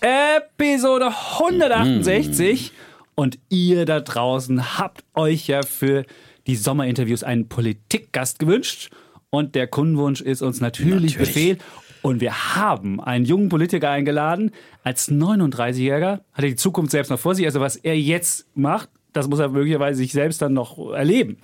Episode 168. Und ihr da draußen habt euch ja für die Sommerinterviews einen Politikgast gewünscht. Und der Kundenwunsch ist uns natürlich, Natürlich. Befehl. Und wir haben einen jungen Politiker eingeladen. Als 39-Jähriger hat er die Zukunft selbst noch vor sich. Also was er jetzt macht, das muss er möglicherweise sich selbst dann noch erleben.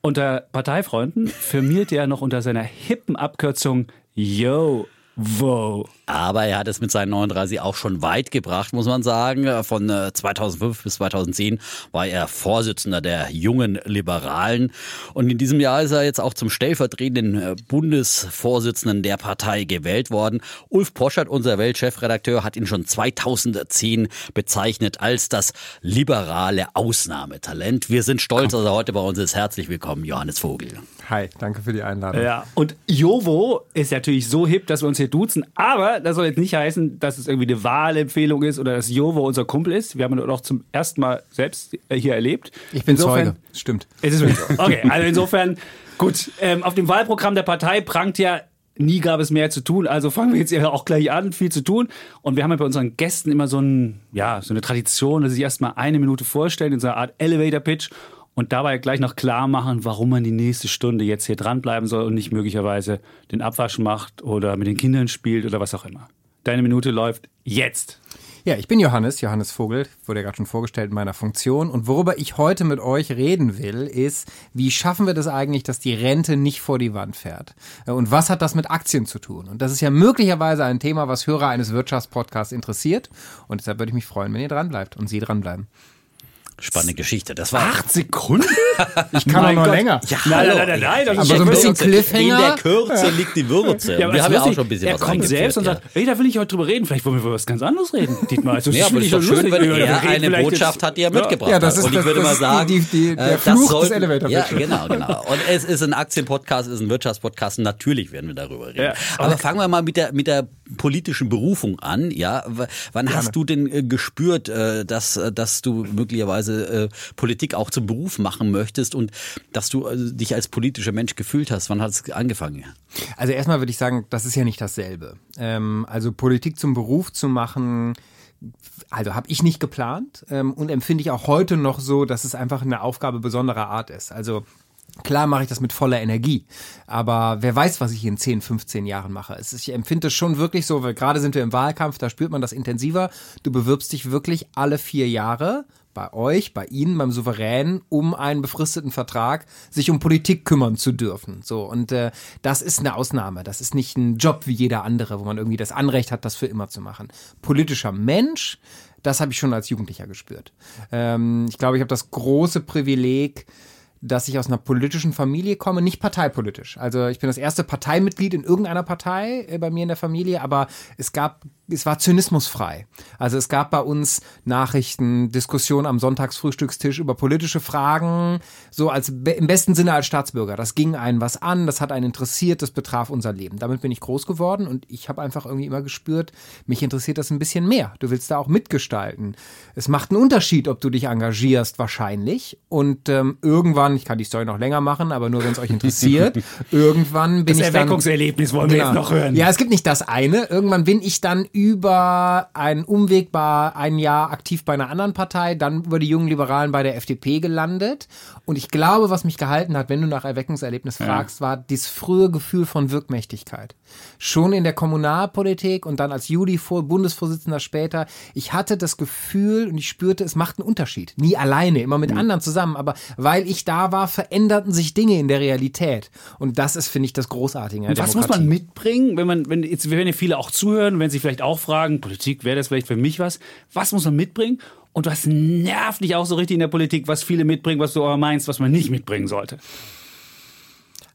Unter Parteifreunden firmiert er noch unter seiner hippen Abkürzung Yo, Wo. Aber er hat es mit seinen 39 auch schon weit gebracht, muss man sagen. Von äh, 2005 bis 2010 war er Vorsitzender der jungen Liberalen. Und in diesem Jahr ist er jetzt auch zum stellvertretenden äh, Bundesvorsitzenden der Partei gewählt worden. Ulf Poschert, unser Weltchefredakteur, hat ihn schon 2010 bezeichnet als das liberale Ausnahmetalent. Wir sind stolz, dass er heute bei uns ist. Herzlich willkommen, Johannes Vogel. Hi, danke für die Einladung. Ja, und Jovo ist natürlich so hip, dass wir uns hier duzen, aber das soll jetzt nicht heißen, dass es irgendwie eine Wahlempfehlung ist oder dass Jovo unser Kumpel ist. Wir haben ihn auch zum ersten Mal selbst äh, hier erlebt. Ich bin Insofern- Zeuge, stimmt. Es ist wirklich so. Okay, also insofern, gut, ähm, auf dem Wahlprogramm der Partei prangt ja, nie gab es mehr zu tun, also fangen wir jetzt ja auch gleich an, viel zu tun. Und wir haben ja bei unseren Gästen immer so, ein, ja, so eine Tradition, dass sie sich erstmal eine Minute vorstellen in so einer Art Elevator-Pitch und dabei gleich noch klar machen, warum man die nächste Stunde jetzt hier dranbleiben soll und nicht möglicherweise den Abwasch macht oder mit den Kindern spielt oder was auch immer. Deine Minute läuft jetzt. Ja, ich bin Johannes, Johannes Vogel, wurde ja gerade schon vorgestellt in meiner Funktion. Und worüber ich heute mit euch reden will, ist, wie schaffen wir das eigentlich, dass die Rente nicht vor die Wand fährt? Und was hat das mit Aktien zu tun? Und das ist ja möglicherweise ein Thema, was Hörer eines Wirtschaftspodcasts interessiert. Und deshalb würde ich mich freuen, wenn ihr dranbleibt und Sie dranbleiben. Spannende Geschichte. Das war Acht Sekunden? Ich kann auch noch Gott. länger. Ja, nein, nein, nein, nein, das Aber ist so ein bisschen Cliffhanger. In der Kürze liegt die Würze. Ja, wir haben ja auch schon ein bisschen er was kommt eingeführt, selbst und sagt, ey, da will ich heute drüber reden. Vielleicht wollen wir über was ganz anderes reden, Dietmar. Also, Ja, aber ist doch schön, wenn er eine Botschaft hat, die er Ja. mitgebracht Ja, das hat. ist Und ich das- würde das mal sagen, die- die- der äh, das Fluch des sollten- Elevator Ja, genau, genau. Und es ist ein Aktienpodcast, es ist ein Wirtschaftspodcast. Natürlich werden wir darüber reden. Ja, aber fangen wir mal mit der, mit der politischen Berufung an. Ja, wann hast du denn äh, gespürt, äh, dass, äh, dass du möglicherweise äh, Politik auch zum Beruf machen möchtest und dass du äh, dich als politischer Mensch gefühlt hast? Wann hat es angefangen? Also erstmal würde ich sagen, das ist ja nicht dasselbe. Ähm, also Politik zum Beruf zu machen, also habe ich nicht geplant ähm, und empfinde ich auch heute noch so, dass es einfach eine Aufgabe besonderer Art ist. Also Klar mache ich das mit voller Energie, aber wer weiß, was ich in 10, 15 Jahren mache. Ist, ich empfinde es schon wirklich so, weil gerade sind wir im Wahlkampf, da spürt man das intensiver. Du bewirbst dich wirklich alle vier Jahre bei euch, bei Ihnen, beim Souverän, um einen befristeten Vertrag, sich um Politik kümmern zu dürfen. So und äh, das ist eine Ausnahme. Das ist nicht ein Job wie jeder andere, wo man irgendwie das Anrecht hat, das für immer zu machen. Politischer Mensch, das habe ich schon als Jugendlicher gespürt. Ähm, ich glaube, ich habe das große Privileg, dass ich aus einer politischen Familie komme, nicht parteipolitisch. Also ich bin das erste Parteimitglied in irgendeiner Partei äh, bei mir in der Familie, aber es gab, es war zynismusfrei. Also es gab bei uns Nachrichten, Diskussionen am Sonntagsfrühstückstisch über politische Fragen, so als im besten Sinne als Staatsbürger. Das ging einen was an, das hat einen interessiert, das betraf unser Leben. Damit bin ich groß geworden und ich habe einfach irgendwie immer gespürt, mich interessiert das ein bisschen mehr. Du willst da auch mitgestalten. Es macht einen Unterschied, ob du dich engagierst, wahrscheinlich. Und ähm, irgendwann, ich kann die Story noch länger machen, aber nur wenn es euch interessiert, irgendwann bin Das ich dann Erweckungserlebnis wollen wir Genau. jetzt noch hören. Ja, es gibt nicht das eine. Irgendwann bin ich dann über einen Umweg bei ein Jahr aktiv bei einer anderen Partei, dann über die jungen Liberalen bei der FDP gelandet. Und ich glaube, was mich gehalten hat, wenn du nach Erweckungserlebnis fragst, war dieses frühe Gefühl von Wirkmächtigkeit. Schon in der Kommunalpolitik und dann als Juli vor Bundesvorsitzender später. Ich hatte das Gefühl und ich spürte, es macht einen Unterschied. Nie alleine, immer mit anderen zusammen. Aber weil ich da war, veränderten sich Dinge in der Realität. Und das ist, finde ich, das Großartige. Was muss man Demokratie. mitbringen, wenn man, wenn jetzt wenn ja viele auch zuhören, wenn sie vielleicht auch fragen, Politik, wäre das vielleicht für mich was? Was muss man mitbringen? Und was nervt dich auch so richtig in der Politik, was viele mitbringen, was du aber meinst, was man nicht mitbringen sollte?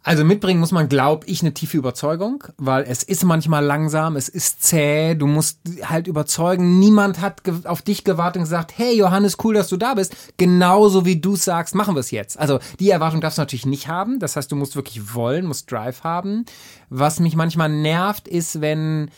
Also mitbringen muss man, glaub ich, eine tiefe Überzeugung, weil es ist manchmal langsam, es ist zäh, du musst halt überzeugen. Niemand hat auf dich gewartet und gesagt, hey Johannes, cool, dass du da bist. Genauso wie du sagst, machen wir es jetzt. Also die Erwartung darfst du natürlich nicht haben. Das heißt, du musst wirklich wollen, musst Drive haben. Was mich manchmal nervt, ist, wenn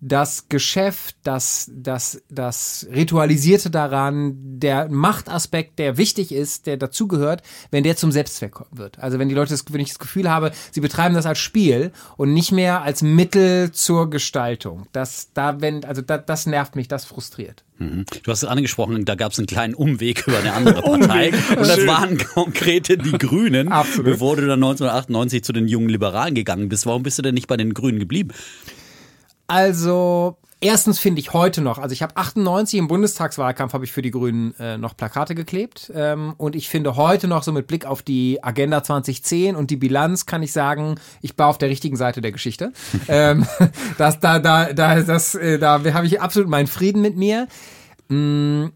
das Geschäft, das, das, das Ritualisierte daran, der Machtaspekt, der wichtig ist, der dazugehört, wenn der zum Selbstzweck wird. Also wenn die Leute, das, wenn ich das Gefühl habe, sie betreiben das als Spiel und nicht mehr als Mittel zur Gestaltung. Das, da, wenn, also da, das nervt mich, das frustriert. Mhm. Du hast es angesprochen, da gab es einen kleinen Umweg über eine andere Partei. und das waren konkrete die Grünen, Absolut. bevor du dann 1998 zu den jungen Liberalen gegangen bist. Warum bist du denn nicht bei den Grünen geblieben? Also Erstens finde ich heute noch, also ich habe 98 im Bundestagswahlkampf habe ich für die Grünen äh, noch Plakate geklebt ähm, und ich finde heute noch so mit Blick auf die Agenda 2010 und die Bilanz kann ich sagen, ich war auf der richtigen Seite der Geschichte. ähm, das, da, da, da, das, äh, da habe ich absolut meinen Frieden mit mir. Mm,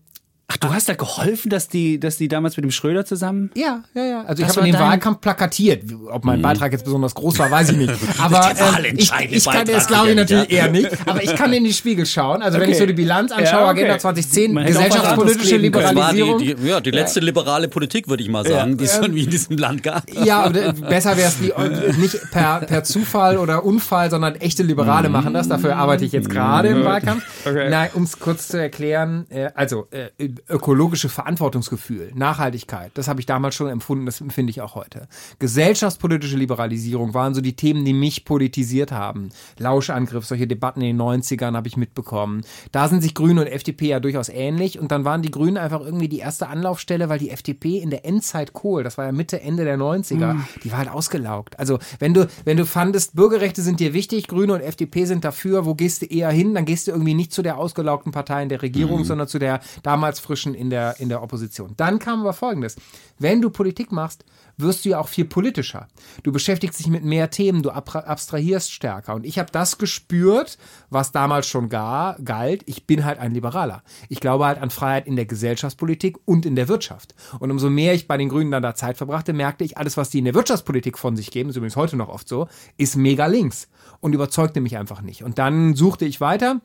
Ach, du hast da geholfen, dass die, dass die damals mit dem Schröder zusammen? Ja, ja, ja. Also ich habe den Wahlkampf plakatiert. Ob mein mhm. Beitrag jetzt besonders groß war, weiß ich nicht. Aber äh, ich, ich kann das glaube ich natürlich eher nicht. Aber ich kann in die Spiegel schauen. Also okay. wenn ich so die Bilanz anschaue, ja, okay. Agenda 2010, gesellschaftspolitische Liberalisierung. Die, die, ja, die letzte ja. liberale Politik, würde ich mal sagen, ja. die es irgendwie in diesem Land gab. Ja, besser wäre es nicht per, per Zufall oder Unfall, sondern echte Liberale mhm. machen das. Dafür arbeite ich jetzt gerade im. Wahlkampf. Okay. Nein, um es kurz zu erklären, äh, also äh, ökologische Verantwortungsgefühl, Nachhaltigkeit, das habe ich damals schon empfunden, das empfinde ich auch heute. Gesellschaftspolitische Liberalisierung waren so die Themen, die mich politisiert haben. Lauschangriff, solche Debatten in den 90ern habe ich mitbekommen. Da sind sich Grüne und FDP ja durchaus ähnlich und dann waren die Grünen einfach irgendwie die erste Anlaufstelle, weil die FDP in der Endzeit Kohl, das war ja Mitte, Ende der 90er, mhm. die war halt ausgelaugt. Also wenn du, wenn du fandest, Bürgerrechte sind dir wichtig, Grüne und FDP sind dafür, wo gehst du eher hin? Dann gehst du irgendwie nicht zu der ausgelaugten Partei in der Regierung, mhm. sondern zu der damals frischen in der, in der Opposition. Dann kam aber Folgendes. Wenn du Politik machst, wirst du ja auch viel politischer. Du beschäftigst dich mit mehr Themen, du abstrahierst stärker. Und ich habe das gespürt, was damals schon gar, galt. Ich bin halt ein Liberaler. Ich glaube halt an Freiheit in der Gesellschaftspolitik und in der Wirtschaft. Und umso mehr ich bei den Grünen dann da Zeit verbrachte, merkte ich, alles, was die in der Wirtschaftspolitik von sich geben, ist übrigens heute noch oft so, ist mega links und überzeugte mich einfach nicht. Und dann suchte ich weiter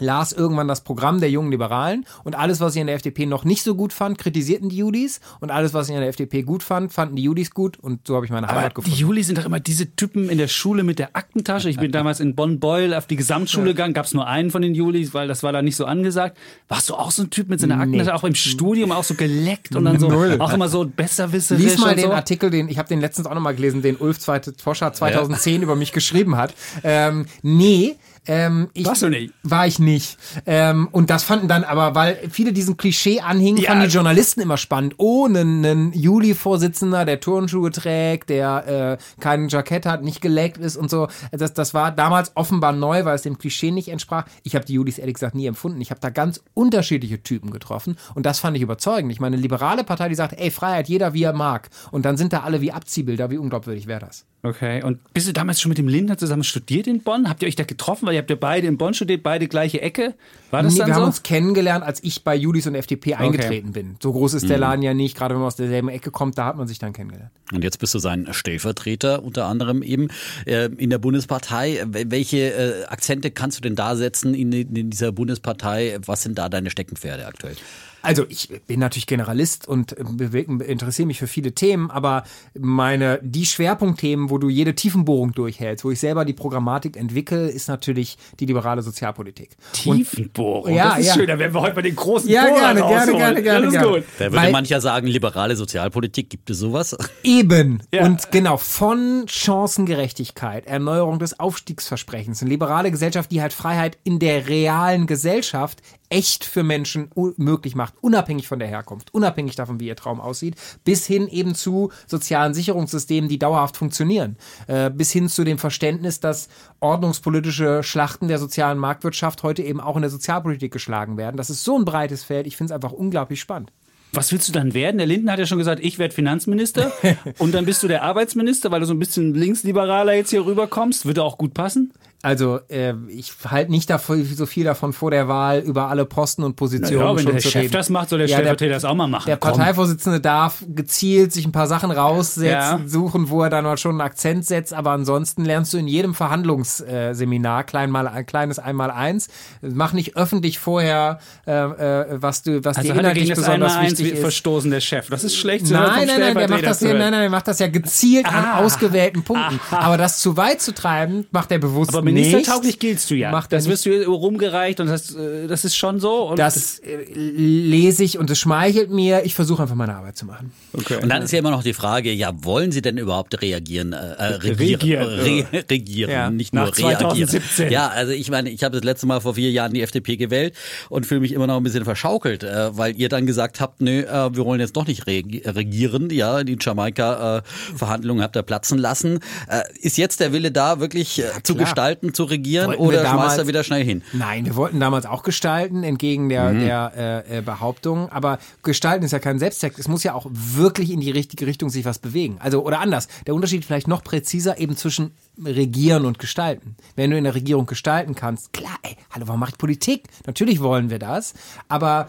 las irgendwann das Programm der jungen Liberalen und alles, was ich an der FDP noch nicht so gut fand, kritisierten die Judis und alles, was ich an der FDP gut fand, fanden die Judis gut und so habe ich meine Aber Heimat gefunden. Die Judis sind doch immer diese Typen in der Schule mit der Aktentasche. Ich bin damals in Bonn-Beul auf die Gesamtschule gegangen, gab es nur einen von den Judis, weil das war da nicht so angesagt. Warst du auch so ein Typ mit seiner Aktentasche, nee. auch im Studium auch so geleckt und dann so Null. auch immer so besserwisserisch Lies mal den so. Artikel, den ich habe den letztens auch noch mal gelesen, den Ulf Toscher 2010 ja. über mich geschrieben hat. Ähm, nee, ähm, ich, Warst du nicht? War ich nicht. Ähm, und das fanden dann aber, weil viele diesen Klischee anhingen, ja. fanden die Journalisten immer spannend. Oh, einen, Juli-Vorsitzender, der Turnschuhe trägt, der äh, kein Jackett hat, nicht geleckt ist und so. Das, das war damals offenbar neu, weil es dem Klischee nicht entsprach. Ich habe die Julis ehrlich gesagt nie empfunden. Ich habe da ganz unterschiedliche Typen getroffen und das fand ich überzeugend. Ich meine, eine liberale Partei, die sagt, ey, Freiheit, jeder wie er mag. Und dann sind da alle wie Abziehbilder. Wie unglaubwürdig wäre das? Okay. Und bist du damals schon mit dem Lindner zusammen studiert in Bonn? Habt ihr euch da getroffen? Weil ihr habt ja beide in Bonn studiert, beide gleiche Ecke. War das nee, dann wir so? haben uns kennengelernt, als ich bei Judis und FDP okay. eingetreten bin. So groß ist der mhm. Laden ja nicht. Gerade wenn man aus derselben Ecke kommt, da hat man sich dann kennengelernt. Und jetzt bist du sein Stellvertreter unter anderem eben äh, in der Bundespartei. Welche äh, Akzente kannst du denn da setzen in, in dieser Bundespartei? Was sind da deine Steckenpferde aktuell? Also ich bin natürlich Generalist und interessiere mich für viele Themen, aber meine die Schwerpunktthemen, wo du jede Tiefenbohrung durchhältst, wo ich selber die Programmatik entwickle, ist natürlich die liberale Sozialpolitik. Tiefenbohrung, ja, das ist ja. schön. Da werden wir heute bei den großen ja, gerne, gerne, gerne, gerne, das ist gerne. Gut. Da würde Weil, mancher sagen, liberale Sozialpolitik, gibt es sowas? Eben. Ja. Und genau, von Chancengerechtigkeit, Erneuerung des Aufstiegsversprechens, eine liberale Gesellschaft, die halt Freiheit in der realen Gesellschaft echt für Menschen möglich macht, unabhängig von der Herkunft, unabhängig davon, wie ihr Traum aussieht, bis hin eben zu sozialen Sicherungssystemen, die dauerhaft funktionieren, äh, bis hin zu dem Verständnis, dass ordnungspolitische Schlachten der sozialen Marktwirtschaft heute eben auch in der Sozialpolitik geschlagen werden. Das ist so ein breites Feld, ich finde es einfach unglaublich spannend. Was willst du dann werden? Der Linden hat ja schon gesagt, ich werde Finanzminister und dann bist du der Arbeitsminister, weil du so ein bisschen linksliberaler jetzt hier rüberkommst. Würde auch gut passen? Also äh, ich halte nicht davon, so viel davon vor der Wahl, über alle Posten und Positionen Ja, wenn schon der zu Chef reden. das macht, soll der Ja, Stellvertreter das auch mal machen. Der Komm. Parteivorsitzende darf gezielt sich ein paar Sachen raussetzen, Ja. suchen, wo er dann mal schon einen Akzent setzt, aber ansonsten lernst du in jedem Verhandlungsseminar klein mal ein kleines einmal eins. Mach nicht öffentlich vorher, äh, äh, was du, was Also dir inhaltlich das besonders wichtig ist. verstoßen, der Chef. Das ist schlecht Nein, nein, nein, der macht das nein, nein, der macht das ja gezielt an Ah. ausgewählten Punkten. Aber das zu weit zu treiben, macht er bewusst Aber. Ministertauglich giltst du ja. Macht das wirst du rumgereicht und das, äh, das ist schon so. Und Das äh, lese ich und es schmeichelt mir. Ich versuche einfach meine Arbeit zu machen. okay. Und dann ist ja immer noch die Frage, ja, wollen Sie denn überhaupt reagieren, äh, äh, regieren, Regieren, re regieren, Ja. nicht Nach nur reagieren. 2017. Ja, also ich meine, ich habe das letzte Mal vor vier Jahren die FDP gewählt und fühle mich immer noch ein bisschen verschaukelt, äh, weil ihr dann gesagt habt, nö, äh, wir wollen jetzt doch nicht regi regieren, ja, die Jamaika-Verhandlungen habt ihr platzen lassen. Äh, ist jetzt der Wille da, wirklich äh, zu klar. Gestalten, zu regieren Wollten oder damals- schmeißt er wieder schnell hin? Nein, wir wollten damals auch gestalten, entgegen der, Mhm. der äh, äh, Behauptung. Aber gestalten ist ja kein Selbstzweck. Es muss ja auch wirklich in die richtige Richtung sich was bewegen. Also, oder anders. Der Unterschied vielleicht noch präziser eben zwischen regieren und gestalten. Wenn du in der Regierung gestalten kannst, klar, ey, hallo, warum mache ich Politik? Natürlich wollen wir das. Aber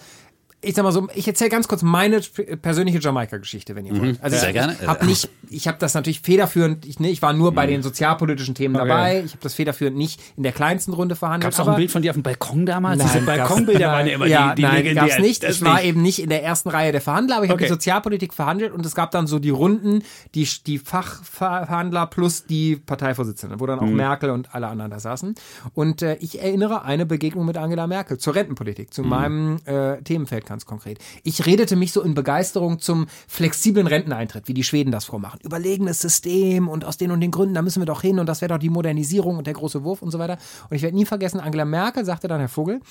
ich sag mal so, ich erzähle ganz kurz meine persönliche Jamaika-Geschichte, wenn ihr wollt. Also Mhm. Sehr ich, gerne. Habe nicht, ich habe das natürlich federführend, ich, ne, ich war nur bei Mhm. den sozialpolitischen Themen dabei. Ich habe das federführend nicht in der kleinsten Runde verhandelt. Gab es auch ein Bild von dir auf dem Balkon damals? Diese Nein, Balkonbilder gab's- waren ja immer ja, die, die nein, legendären. gab's nicht. Ich war eben nicht in der ersten Reihe der Verhandler, aber ich habe Okay. die Sozialpolitik verhandelt und es gab dann so die Runden, die, die Fachverhandler plus die Parteivorsitzende, wo dann auch Mhm. Merkel und alle anderen da saßen. Und äh, ich erinnere eine Begegnung mit Angela Merkel zur Rentenpolitik, Mhm. zu meinem äh, Themenfeld ganz konkret. Ich redete mich so in Begeisterung zum flexiblen Renteneintritt, wie die Schweden das vormachen. Überlegenes System und aus den und den Gründen, da müssen wir doch hin und das wäre doch die Modernisierung und der große Wurf und so weiter. Und ich werde nie vergessen, Angela Merkel sagte dann, Herr Vogel,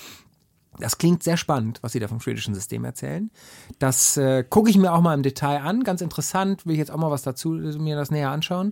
das klingt sehr spannend, was Sie da vom schwedischen System erzählen. Das äh, gucke ich mir auch mal im Detail an. Ganz interessant, will ich jetzt auch mal was dazu äh, mir das näher anschauen.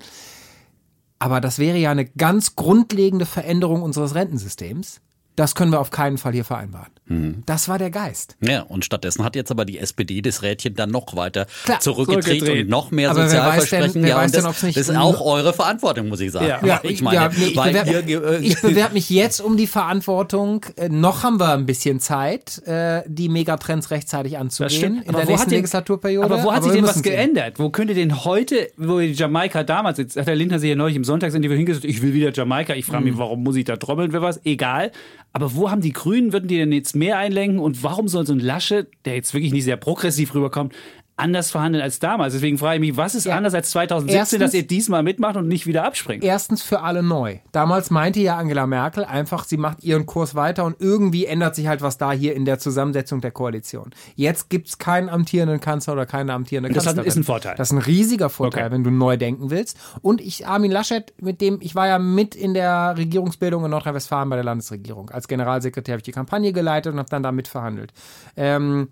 Aber das wäre ja eine ganz grundlegende Veränderung unseres Rentensystems. Das können wir auf keinen Fall hier vereinbaren. Mhm. Das war der Geist. Ja, und stattdessen hat jetzt aber die SPD das Rädchen dann noch weiter Klar, zurückgedreht zurückgedreht. und noch mehr Aber wer denn- Sozialversprechen. wer ja, und das, denn, das ist auch eure Verantwortung, muss ich sagen. Ja. Ja, ich meine, ja, nee, ich bewerbe äh, bewerb mich jetzt um die Verantwortung. Äh, noch haben wir ein bisschen Zeit, äh, die Megatrends rechtzeitig anzugehen in der nächsten denn- Legislaturperiode. aber wo hat sich wir denn was geändert? Wo könnte denn heute, wo die Jamaika damals, jetzt hat der Lindner sich ja neulich im Sonntagsinterview hingesetzt, ich will wieder Jamaika, ich frage mich, Mhm. warum muss ich da trommeln für was? Egal. Aber wo haben die Grünen, würden die denn jetzt mehr einlenken? Und warum soll so ein Lasche, der jetzt wirklich nicht sehr progressiv rüberkommt, anders verhandeln als damals? Deswegen frage ich mich, was ist Ja. anders als 2017, Erstens- dass ihr diesmal mitmacht und nicht wieder abspringt? Erstens für alle neu. Damals meinte ja Angela Merkel einfach, sie macht ihren Kurs weiter und irgendwie ändert sich halt was da hier in der Zusammensetzung der Koalition. Jetzt gibt's keinen amtierenden Kanzler oder keine amtierende Das Kanzlerin. ist ein Vorteil. Das ist ein riesiger Vorteil, Okay. wenn du neu denken willst. Und ich, Armin Laschet, mit dem, ich war ja mit in der Regierungsbildung in Nordrhein-Westfalen bei der Landesregierung. Als Generalsekretär habe ich die Kampagne geleitet und habe dann da mitverhandelt. Ähm,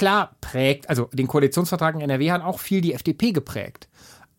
klar prägt, also den Koalitionsvertrag in NRW hat auch viel die FDP geprägt.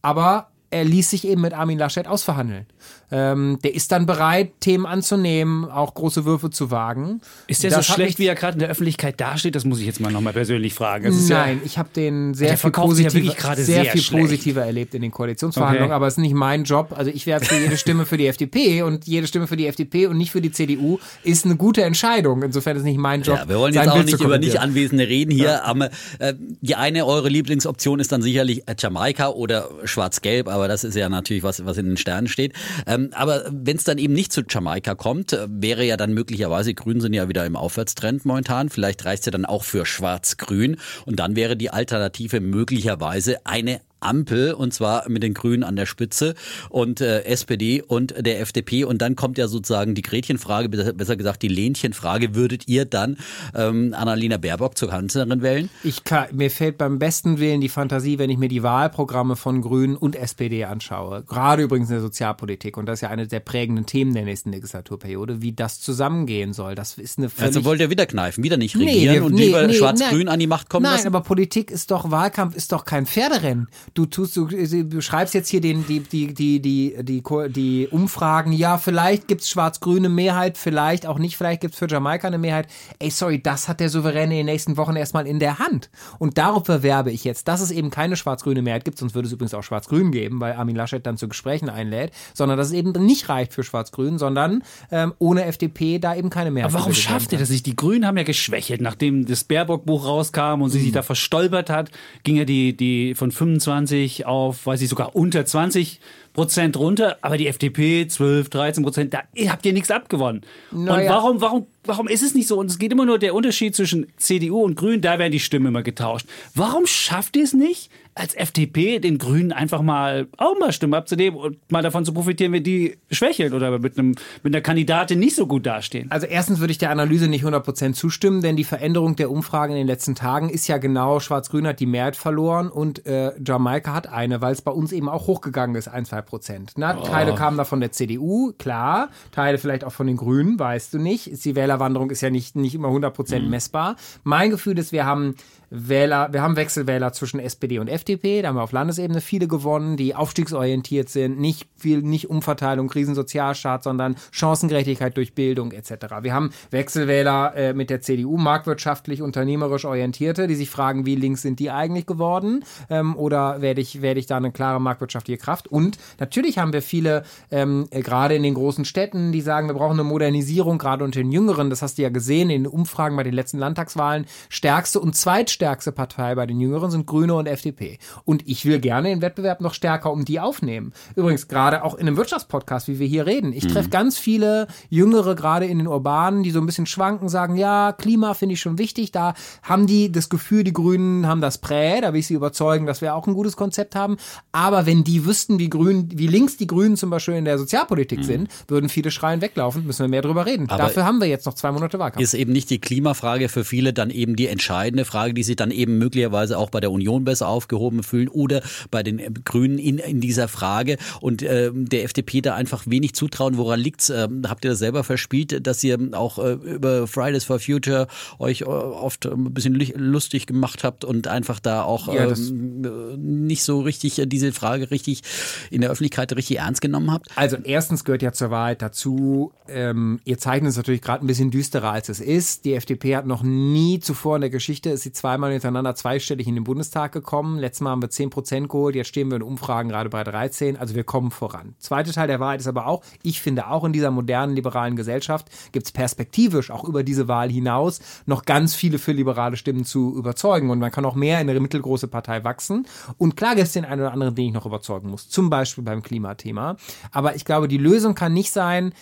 Aber er ließ sich eben mit Armin Laschet ausverhandeln. Ähm, der ist dann bereit, Themen anzunehmen, auch große Würfe zu wagen. Ist der Das so schlecht, wie er gerade in der Öffentlichkeit dasteht? Das muss ich jetzt mal nochmal persönlich fragen. Ist ja- Nein, ich habe den sehr Der viel ja positiver, gerade sehr sehr viel positiver erlebt in den Koalitionsverhandlungen, Okay. aber es ist nicht mein Job. Also ich werde für jede Stimme für die FDP und jede Stimme für die FDP und nicht für die CDU ist eine gute Entscheidung. Insofern ist es nicht mein Job. Ja, wir wollen jetzt auch Bild nicht über nicht. Anwesende reden hier. Aber, äh, die eine, eure Lieblingsoption ist dann sicherlich äh, Jamaika oder Schwarz-Gelb, aber das ist ja natürlich was, was in den Sternen steht. Ähm, aber wenn es dann eben nicht zu Jamaika kommt, äh, wäre ja dann möglicherweise, Grünen sind ja wieder im Aufwärtstrend momentan, vielleicht reicht es ja dann auch für Schwarz-Grün und dann wäre die Alternative möglicherweise eine Ampel und zwar mit den Grünen an der Spitze und äh, SPD und der FDP und dann kommt ja sozusagen die Gretchenfrage, besser gesagt die Lehnchenfrage, würdet ihr dann ähm, Annalena Baerbock zur Kanzlerin wählen? Ich kann, mir fällt beim besten Willen die Fantasie, wenn ich mir die Wahlprogramme von Grünen und SPD anschaue. Gerade übrigens in der Sozialpolitik. Und das ist ja eine der prägenden Themen der nächsten Legislaturperiode, wie das zusammengehen soll. Das ist eine völlig Also wollt ihr wieder kneifen, wieder nicht Nee, regieren wir- und nee, lieber nee, Schwarz-Grün nein. an die Macht kommen Nein, lassen? aber Politik ist doch, Wahlkampf ist doch kein Pferderennen. Du tust, du, du schreibst jetzt hier den, die, die, die, die, die, die Umfragen, ja, vielleicht gibt's schwarz-grüne Mehrheit, vielleicht auch nicht, vielleicht gibt's für Jamaika eine Mehrheit. Ey, sorry, das hat der Souverän in den nächsten Wochen erstmal in der Hand. Und darauf verwerbe ich jetzt, dass es eben keine schwarz-grüne Mehrheit gibt, sonst würde es übrigens auch schwarz-grün geben, weil Armin Laschet dann zu Gesprächen einlädt, sondern dass es eben nicht reicht für schwarz-grün, sondern ähm, ohne FDP da eben keine Mehrheit. Aber warum schafft ihr das nicht? Die Grünen haben ja geschwächelt, nachdem das Baerbock-Buch rauskam und sie mhm. sich da verstolpert hat, ging ja die, die von 25 auf, weiß ich, sogar unter 20 Prozent runter, aber die FDP 12, 13 Prozent, da habt ihr nichts abgewonnen. Naja. Und warum, warum, warum ist es nicht so? Und es geht immer nur der Unterschied zwischen CDU und Grünen, da werden die Stimmen immer getauscht. Warum schafft ihr es nicht, als FDP den Grünen einfach mal auch mal Stimmen abzunehmen und mal davon zu profitieren, wenn die schwächeln oder mit, einem, mit einer Kandidatin nicht so gut dastehen? Also erstens würde ich der Analyse nicht 100% zustimmen, denn die Veränderung der Umfragen in den letzten Tagen ist ja genau, Schwarz-Grün hat die Mehrheit verloren und äh, Jamaika hat eine, weil es bei uns eben auch hochgegangen ist, ein, zwei Prozent. Na, oh. Teile kamen da von der CDU, klar, Teile vielleicht auch von den Grünen, weißt du nicht. Die Wählerwanderung ist ja nicht, nicht immer 100% mhm. messbar. Mein Gefühl ist, wir haben Wähler, wir haben Wechselwähler zwischen SPD und FDP, da haben wir auf Landesebene viele gewonnen, die aufstiegsorientiert sind, nicht viel, nicht Umverteilung, Krisensozialstaat, sondern Chancengerechtigkeit durch Bildung etc. Wir haben Wechselwähler äh, mit der CDU, marktwirtschaftlich, unternehmerisch orientierte, die sich fragen, wie links sind die eigentlich geworden ähm, oder werde ich, werde ich da eine klare marktwirtschaftliche Kraft? Und natürlich haben wir viele, ähm, äh, gerade in den großen Städten, die sagen, wir brauchen eine Modernisierung, gerade unter den Jüngeren, das hast du ja gesehen in den Umfragen bei den letzten Landtagswahlen, stärkste und zweitstärkste zweitstärkste Partei bei den Jüngeren sind Grüne und FDP. Und ich will gerne den Wettbewerb noch stärker um die aufnehmen. Übrigens, gerade auch in einem Wirtschaftspodcast, wie wir hier reden. Ich treffe mhm. ganz viele Jüngere, gerade in den Urbanen, die so ein bisschen schwanken, sagen, ja, Klima finde ich schon wichtig. Da haben die das Gefühl, die Grünen haben das Prä, da will ich sie überzeugen, dass wir auch ein gutes Konzept haben. Aber wenn die wüssten, wie grün, wie links die Grünen zum Beispiel in der Sozialpolitik mhm. sind, würden viele schreien weglaufen, müssen wir mehr drüber reden. Aber Dafür haben wir jetzt noch zwei Monate Wahlkampf. Ist eben nicht die Klimafrage für viele dann eben die entscheidende Frage, die sie dann eben möglicherweise auch bei der Union besser aufgehoben fühlen oder bei den Grünen in, in dieser Frage und äh, der FDP da einfach wenig zutrauen. Woran liegt's? Ähm, habt ihr das selber verspielt, dass ihr auch äh, über Fridays for Future euch äh, oft ein bisschen lustig gemacht habt und einfach da auch ja, ähm, nicht so richtig diese Frage richtig in der Öffentlichkeit richtig ernst genommen habt? Also erstens gehört ja zur Wahrheit dazu, ähm, ihr zeichnet es natürlich gerade ein bisschen düsterer als es ist. Die FDP hat noch nie zuvor in der Geschichte, ist sie zweimal hintereinander zweistellig in den Bundestag gekommen. Letztes Mal haben wir 10 Prozent geholt, jetzt stehen wir in Umfragen gerade bei 13. Also wir kommen voran. Zweiter Teil der Wahrheit ist aber auch, ich finde auch in dieser modernen liberalen Gesellschaft gibt es perspektivisch auch über diese Wahl hinaus noch ganz viele für liberale Stimmen zu überzeugen. Und man kann auch mehr in eine mittelgroße Partei wachsen. Und klar gibt es den einen oder anderen, den ich noch überzeugen muss. Zum Beispiel beim Klimathema. Aber ich glaube, die Lösung kann nicht sein,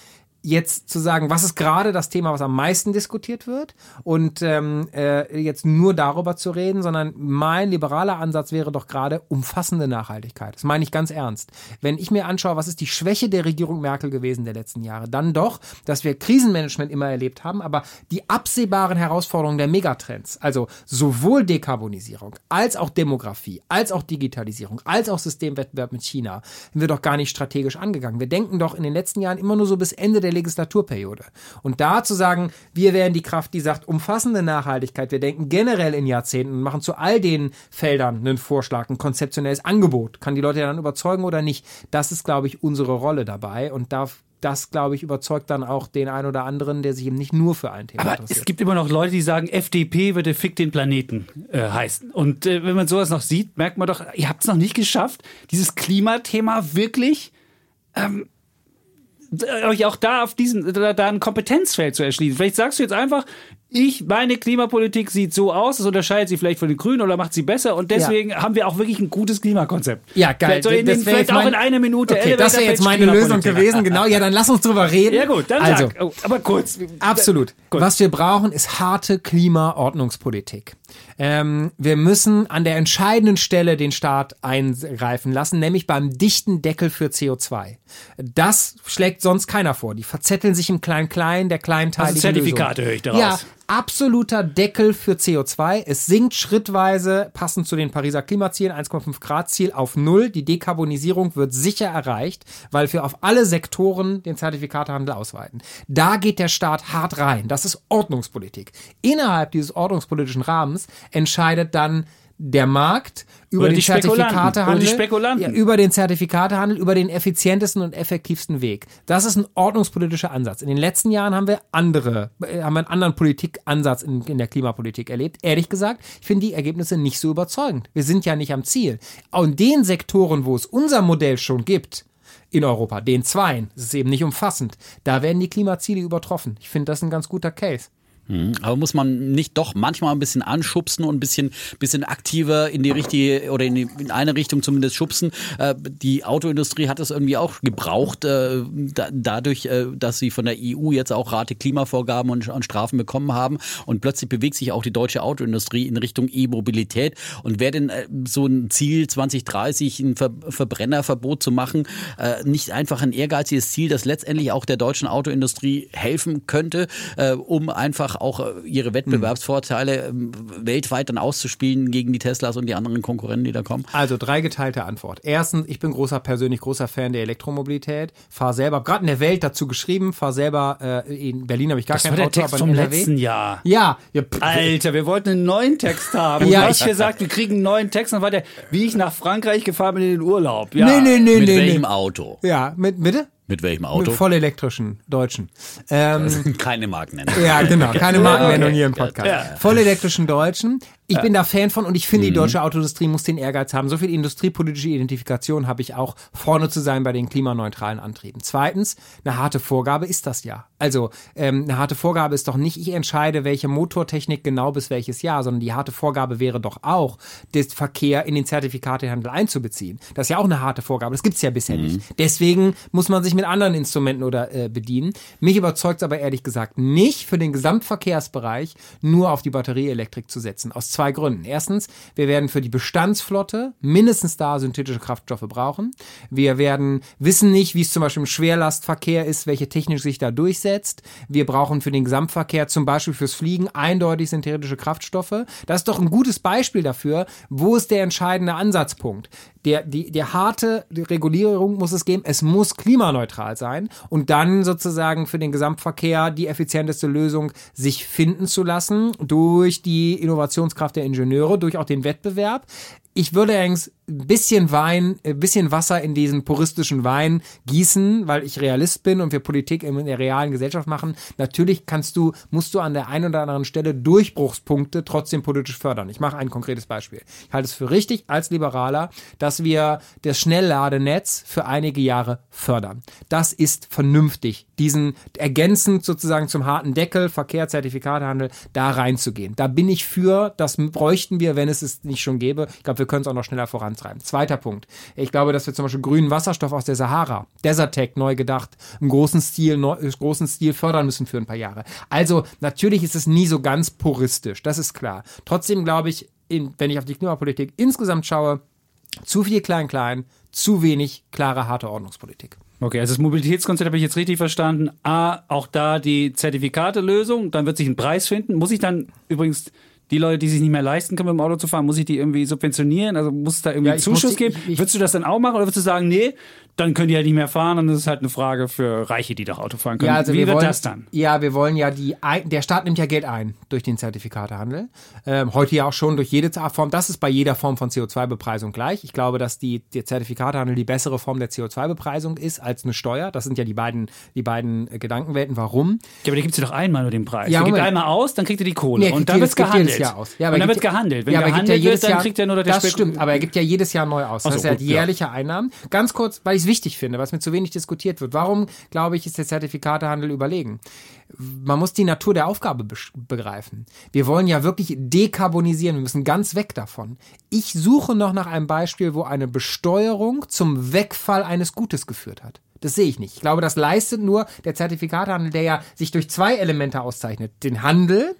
jetzt zu sagen, was ist gerade das Thema, was am meisten diskutiert wird und ähm, äh, jetzt nur darüber zu reden, sondern mein liberaler Ansatz wäre doch gerade umfassende Nachhaltigkeit. Das meine ich ganz ernst. Wenn ich mir anschaue, was ist die Schwäche der Regierung Merkel gewesen der letzten Jahre, dann doch, dass wir Krisenmanagement immer erlebt haben, aber die absehbaren Herausforderungen der Megatrends, also sowohl Dekarbonisierung als auch Demografie, als auch Digitalisierung, als auch Systemwettbewerb mit China, haben wir doch gar nicht strategisch angegangen. Wir denken doch in den letzten Jahren immer nur so bis Ende der der Legislaturperiode. Und da zu sagen, wir wären die Kraft, die sagt, umfassende Nachhaltigkeit, wir denken generell in Jahrzehnten und machen zu all den Feldern einen Vorschlag, ein konzeptionelles Angebot. Kann die Leute dann überzeugen oder nicht? Das ist, glaube ich, unsere Rolle dabei und darf das, glaube ich, überzeugt dann auch den einen oder anderen, der sich eben nicht nur für ein Thema Aber interessiert. Es gibt immer noch Leute, die sagen, FDP würde Fick den Planeten äh, heißen. Und äh, wenn man sowas noch sieht, merkt man doch, ihr habt es noch nicht geschafft, dieses Klimathema wirklich ähm, euch auch da auf diesen, da, da ein Kompetenzfeld zu erschließen. Vielleicht sagst du jetzt einfach, ich, meine Klimapolitik sieht so aus, das unterscheidet sie vielleicht von den Grünen oder macht sie besser und deswegen ja. haben wir auch wirklich ein gutes Klimakonzept. Ja, geil. Vielleicht, so in den, vielleicht auch in einer Minute. Okay, das wäre jetzt meine Lösung gewesen, genau. Ja, dann lass uns drüber reden. Ja gut, dann also, sag. Oh, aber kurz. Absolut. Gut. Was wir brauchen, ist harte Klimaordnungspolitik. Ähm, wir müssen an der entscheidenden Stelle den Staat eingreifen lassen, nämlich beim dichten Deckel für CO2. Das schlägt sonst keiner vor. Die verzetteln sich im Klein-Klein, der kleinteiligen also Zertifikate höre ich daraus. Ja, absoluter Deckel für CO2. Es sinkt schrittweise, passend zu den Pariser Klimazielen, 1,5 Grad Ziel auf Null. Die Dekarbonisierung wird sicher erreicht, weil wir auf alle Sektoren den Zertifikatehandel ausweiten. Da geht der Staat hart rein. Das ist Ordnungspolitik. Innerhalb dieses ordnungspolitischen Rahmens entscheidet dann der Markt über den. Zertifikatehandel. Ja, über den Zertifikatehandel, über den effizientesten und effektivsten Weg. Das ist ein ordnungspolitischer Ansatz. In den letzten Jahren haben wir andere, äh, haben wir einen anderen Politikansatz in, in der Klimapolitik erlebt. Ehrlich gesagt, ich finde die Ergebnisse nicht so überzeugend. Wir sind ja nicht am Ziel. Und den Sektoren, wo es unser Modell schon gibt, in Europa, den zweien, das ist eben nicht umfassend, da werden die Klimaziele übertroffen. Ich finde das ein ganz guter Case. Mhm. Aber muss man nicht doch manchmal ein bisschen anschubsen und ein bisschen, bisschen aktiver in die richtige oder in, die, in eine Richtung zumindest schubsen? Äh, die Autoindustrie hat es irgendwie auch gebraucht, äh, da, dadurch, äh, dass sie von der EU jetzt auch Rate Klimavorgaben und, und Strafen bekommen haben. Und plötzlich bewegt sich auch die deutsche Autoindustrie in Richtung E-Mobilität. Und wäre denn äh, so ein Ziel 2030, ein Ver Verbrennerverbot zu machen, äh, nicht einfach ein ehrgeiziges Ziel, das letztendlich auch der deutschen Autoindustrie helfen könnte, äh, um einfach auch äh, ihre Wettbewerbsvorteile ähm, weltweit dann auszuspielen gegen die Teslas und die anderen Konkurrenten, die da kommen? Also drei geteilte Antwort. Erstens, ich bin großer, persönlich großer Fan der Elektromobilität. Fahr selber, gerade in der Welt dazu geschrieben, fahr selber, äh, in Berlin habe ich gar Das kein war der Auto, Text aber vom NRW. letzten Jahr. Ja, ja Alter, wir wollten einen neuen Text haben. Und Ja, hast ich- gesagt, wir kriegen einen neuen Text. Dann war der, wie ich nach Frankreich gefahren bin in den Urlaub. Ja. nee, nee, nee, Mit nee, welchem nee. Auto? Ja, mit, bitte? Mit welchem Mit Auto? vollelektrischen Deutschen. Ähm, Keine Marken nennen. Ja, genau. Keine Markennennung okay. hier im Podcast. Ja. Vollelektrischen Deutschen. Ich bin da Fan von und ich finde, die deutsche Autoindustrie muss den Ehrgeiz haben. So viel industriepolitische Identifikation habe ich auch, vorne zu sein bei den klimaneutralen Antrieben. Zweitens, eine harte Vorgabe ist das ja. Also, ähm, eine harte Vorgabe ist doch nicht, ich entscheide, welche Motortechnik genau bis welches Jahr, sondern die harte Vorgabe wäre doch auch, den Verkehr in den Zertifikatehandel einzubeziehen. Das ist ja auch eine harte Vorgabe. Das gibt's ja bisher nicht. Deswegen muss man sich mit anderen Instrumenten oder äh, bedienen. Mich überzeugt aber ehrlich gesagt nicht, für den Gesamtverkehrsbereich nur auf die Batterieelektrik zu setzen. Aus zwei Gründen. Erstens, wir werden für die Bestandsflotte mindestens da synthetische Kraftstoffe brauchen. Wir werden wissen nicht, wie es zum Beispiel im Schwerlastverkehr ist, welche Technik sich da durchsetzt. Wir brauchen für den Gesamtverkehr zum Beispiel fürs Fliegen eindeutig synthetische Kraftstoffe. Das ist doch ein gutes Beispiel dafür, wo ist der entscheidende Ansatzpunkt. Der, die, der harte Regulierung muss es geben, es muss klimaneutral sein und dann sozusagen für den Gesamtverkehr die effizienteste Lösung sich finden zu lassen durch die Innovationskraft der Ingenieure, durch auch den Wettbewerb. Ich würde allerdings ein bisschen Wein, ein bisschen Wasser in diesen puristischen Wein gießen, weil ich Realist bin und wir Politik in der realen Gesellschaft machen. Natürlich kannst du, musst du an der einen oder anderen Stelle Durchbruchspunkte trotzdem politisch fördern. Ich mache ein konkretes Beispiel. Ich halte es für richtig als Liberaler, dass wir das Schnellladenetz für einige Jahre fördern. Das ist vernünftig, diesen ergänzend sozusagen zum harten Deckel, Verkehr, Zertifikatehandel, da reinzugehen. Da bin ich für, das bräuchten wir, wenn es es nicht schon gäbe. Ich glaube, wir können es auch noch schneller vorantreiben. Zweiter Punkt. Ich glaube, dass wir zum Beispiel grünen Wasserstoff aus der Sahara, Desertec, neu gedacht, im großen Stil, neu, im großen Stil fördern müssen für ein paar Jahre. Also, natürlich ist es nie so ganz puristisch, das ist klar. Trotzdem glaube ich, in, wenn ich auf die Klimapolitik insgesamt schaue, zu viel klein-klein, zu wenig klare, harte Ordnungspolitik. Okay, also das Mobilitätskonzept habe ich jetzt richtig verstanden. A, auch da die Zertifikate-Lösung, dann wird sich ein Preis finden. Muss ich dann übrigens die Leute, die sich nicht mehr leisten können, mit dem Auto zu fahren, muss ich die irgendwie subventionieren? Also muss es da irgendwie Ja, Zuschuss die- geben? ich- ich- würdest du das dann auch machen oder würdest du sagen, nee, dann können die halt nicht mehr fahren und das ist halt eine Frage für Reiche, die doch Auto fahren können. Ja, also Wie wir wird wollen, das dann? Ja, wir wollen ja die, der Staat nimmt ja Geld ein durch den Zertifikatehandel. Ähm, heute ja auch schon durch jede Form. Das ist bei jeder Form von CO2-Bepreisung gleich. Ich glaube, dass die, der Zertifikatehandel die bessere Form der CO2-Bepreisung ist als eine Steuer. Das sind ja die beiden, die beiden äh, Gedankenwelten. Warum? Ja, aber die gibt sie doch einmal nur den Preis. Ja, Ja, gibt Moment. einmal aus, dann kriegt ihr die Kohle. Nee, und dann wird gibt gehandelt. Jahr aus. Ja, aber und dann er wird ja- gehandelt. Wenn ja, aber er ja gehandelt jedes wird, dann Jahr, kriegt er nur der Das Spek- stimmt, aber er gibt ja jedes Jahr neu aus. Das so, ist ja gut, ja. jährliche Einnahmen. Ganz kurz, weil ich es wichtig finde, was mir zu wenig diskutiert wird. Warum, glaube ich, ist der Zertifikatehandel überlegen? Man muss die Natur der Aufgabe besch- begreifen. Wir wollen ja wirklich dekarbonisieren. Wir müssen ganz weg davon. Ich suche noch nach einem Beispiel, wo eine Besteuerung zum Wegfall eines Gutes geführt hat. Das sehe ich nicht. Ich glaube, das leistet nur der Zertifikatehandel, der ja sich durch zwei Elemente auszeichnet. Den Handel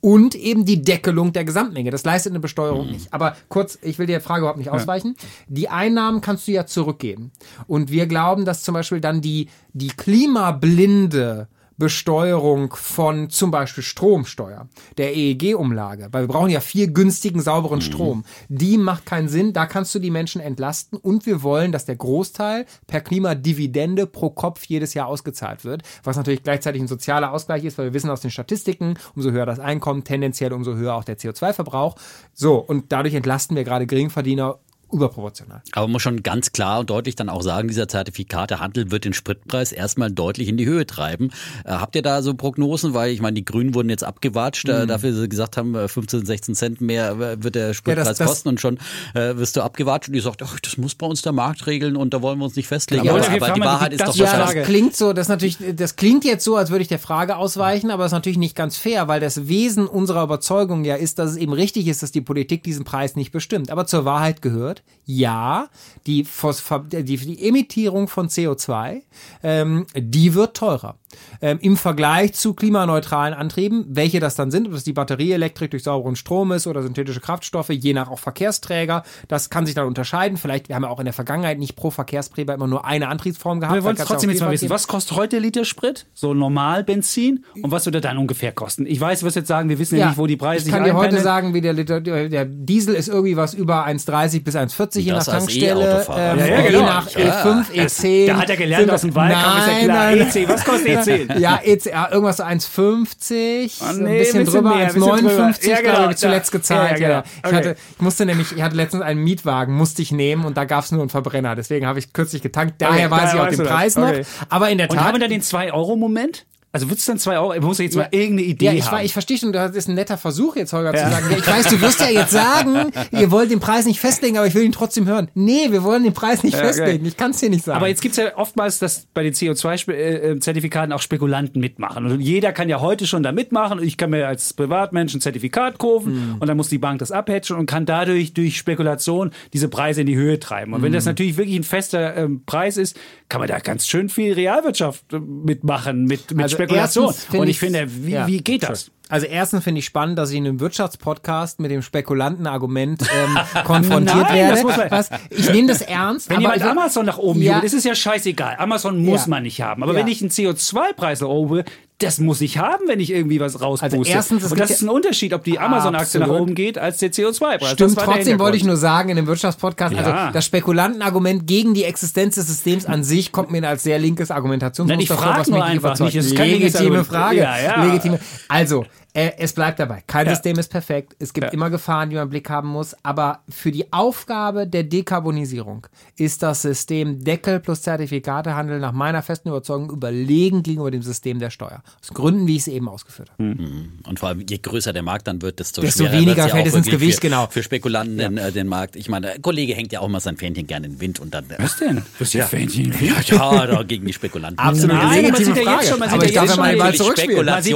und eben die Deckelung der Gesamtmenge. Das leistet eine Besteuerung nicht. Aber kurz, ich will der Frage überhaupt nicht ausweichen. Die Einnahmen kannst du ja zurückgeben. Und wir glauben, dass zum Beispiel dann die, die klimablinde Besteuerung von zum Beispiel Stromsteuer, der EEG-Umlage, weil wir brauchen ja viel günstigen, sauberen Strom. Die macht keinen Sinn, da kannst du die Menschen entlasten und wir wollen, dass der Großteil per Klimadividende pro Kopf jedes Jahr ausgezahlt wird, was natürlich gleichzeitig ein sozialer Ausgleich ist, weil wir wissen aus den Statistiken, umso höher das Einkommen, tendenziell umso höher auch der CO2-Verbrauch. So, und dadurch entlasten wir gerade Geringverdiener überproportional. Aber man muss schon ganz klar und deutlich dann auch sagen, dieser Zertifikatehandel wird den Spritpreis erstmal deutlich in die Höhe treiben. Äh, habt ihr da so Prognosen? Weil ich meine, die Grünen wurden jetzt abgewatscht, äh, dafür sie gesagt haben, äh, 15, 16 Cent mehr äh, wird der Spritpreis das- das- kosten und schon äh, wirst du abgewatscht und die sagt, ach, das muss bei uns der Markt regeln und da wollen wir uns nicht festlegen. Ja, aber aber aber fragen die Wahrheit ist doch ja Ja, das klingt so, das natürlich, das klingt jetzt so, als würde ich der Frage ausweichen, aber das ist natürlich nicht ganz fair, weil das Wesen unserer Überzeugung ja ist, dass es eben richtig ist, dass die Politik diesen Preis nicht bestimmt. Aber zur Wahrheit gehört, ja, die, Phosphor- die, die Emittierung von CO2, ähm, die wird teurer. Ähm, Im Vergleich zu klimaneutralen Antrieben, welche das dann sind, ob das die Batterieelektrik durch sauberen Strom ist oder synthetische Kraftstoffe, je nach auch Verkehrsträger, das kann sich dann unterscheiden. Vielleicht, wir haben ja auch in der Vergangenheit nicht pro Verkehrsträger immer nur eine Antriebsform gehabt. Wir wollen trotzdem ja jetzt mal wissen, was kostet heute Liter Sprit? So normal Benzin? Und was würde dann ungefähr kosten? Ich weiß, du wirst jetzt sagen, wir wissen ja, nicht, wo die Preise Ich kann dir heute sagen, wie der Liter, der Diesel ist irgendwie was über 1,30 bis 1,40 je nach Tankstelle. E-Autofahrer. Ähm, Ja, ja, genau. Je nach Ja. E5, E10. Da hat er gelernt aus dem Wahlkampf, Nein, nein. E10, was kostet E10? Ja, EC, ja, irgendwas so 1,50, Ah, so ein nee, bisschen drüber, mehr, bisschen 1,59 drüber. Ja, genau, glaube ich, zuletzt da. gezahlt. Genau. Ich, Okay. hatte, ich musste nämlich, ich hatte letztens einen Mietwagen, musste ich nehmen und da gab es nur einen Verbrenner. Deswegen habe ich kürzlich getankt. Daher Okay, weiß ich auch den. Preis noch. Aber in der Und Tat. haben wir dann den 2-Euro-Moment? Also wird es dann 2 Euro? Ich muss jetzt mal irgendeine Idee Ja, ich, haben. ich verstehe schon, das ist ein netter Versuch jetzt, Holger, Ja. zu sagen, ja, ich weiß, du wirst ja jetzt sagen, ihr wollt den Preis nicht festlegen, aber ich will ihn trotzdem hören. Nee, wir wollen den Preis nicht okay. festlegen. Ich kann es dir nicht sagen. Aber jetzt gibt's ja oftmals, dass bei den CO2-Zertifikaten auch Spekulanten mitmachen. Und jeder kann ja heute schon da mitmachen. Ich kann mir als Privatmensch ein Zertifikat kaufen und dann muss die Bank das abhatchen und kann dadurch durch Spekulation diese Preise in die Höhe treiben. Und wenn das natürlich wirklich ein fester ähm, Preis ist, kann man da ganz schön viel Realwirtschaft äh, mitmachen, mit, mit Also Spekulation. Und ich finde, wie, ja, wie geht das? Also erstens finde ich spannend, dass ich in einem Wirtschaftspodcast mit dem Spekulantenargument ähm, konfrontiert Nein, werde. man- Was? Ich nehme das ernst. Wenn jemand Amazon nach oben Ja. jubelt, ist es ja scheißegal. Amazon muss Ja. man nicht haben. Aber Ja. wenn ich einen CO2-Preis nach oben will, das muss ich haben, wenn ich irgendwie was rauspuste. Also erstens, Und das ist ein Unterschied, ob die Amazon-Aktie nach oben geht, als der CO2-Preis. Stimmt, trotzdem wollte ich nur sagen, in dem Wirtschaftspodcast, Ja. also das Spekulantenargument gegen die Existenz des Systems an sich kommt mir als sehr linkes Argumentationsmuster vor, was mich einfach überzeugt. nicht. Es ist Legitime. Frage. Ja, ja. Legitime. Also, äh, es bleibt dabei. Kein ja. System ist perfekt. Es gibt ja. immer Gefahren, die man im Blick haben muss. Aber für die Aufgabe der Dekarbonisierung ist das System Deckel plus Zertifikatehandel nach meiner festen Überzeugung überlegen gegenüber dem System der Steuer. Aus Gründen, wie ich es eben ausgeführt habe. Mhm. Und vor allem, je größer der Markt dann wird, desto, desto weniger fällt es ins Gewicht, für, genau. Für Spekulanten ja. den, äh, den Markt. Ich meine, der Kollege hängt ja auch mal sein Fähnchen gerne in den Wind und dann. Äh, Was denn? Was ist ja. Fähnchen? Ja, ja, gegen die Spekulanten. Absolut. Nein, man sieht ja jetzt schon, man sieht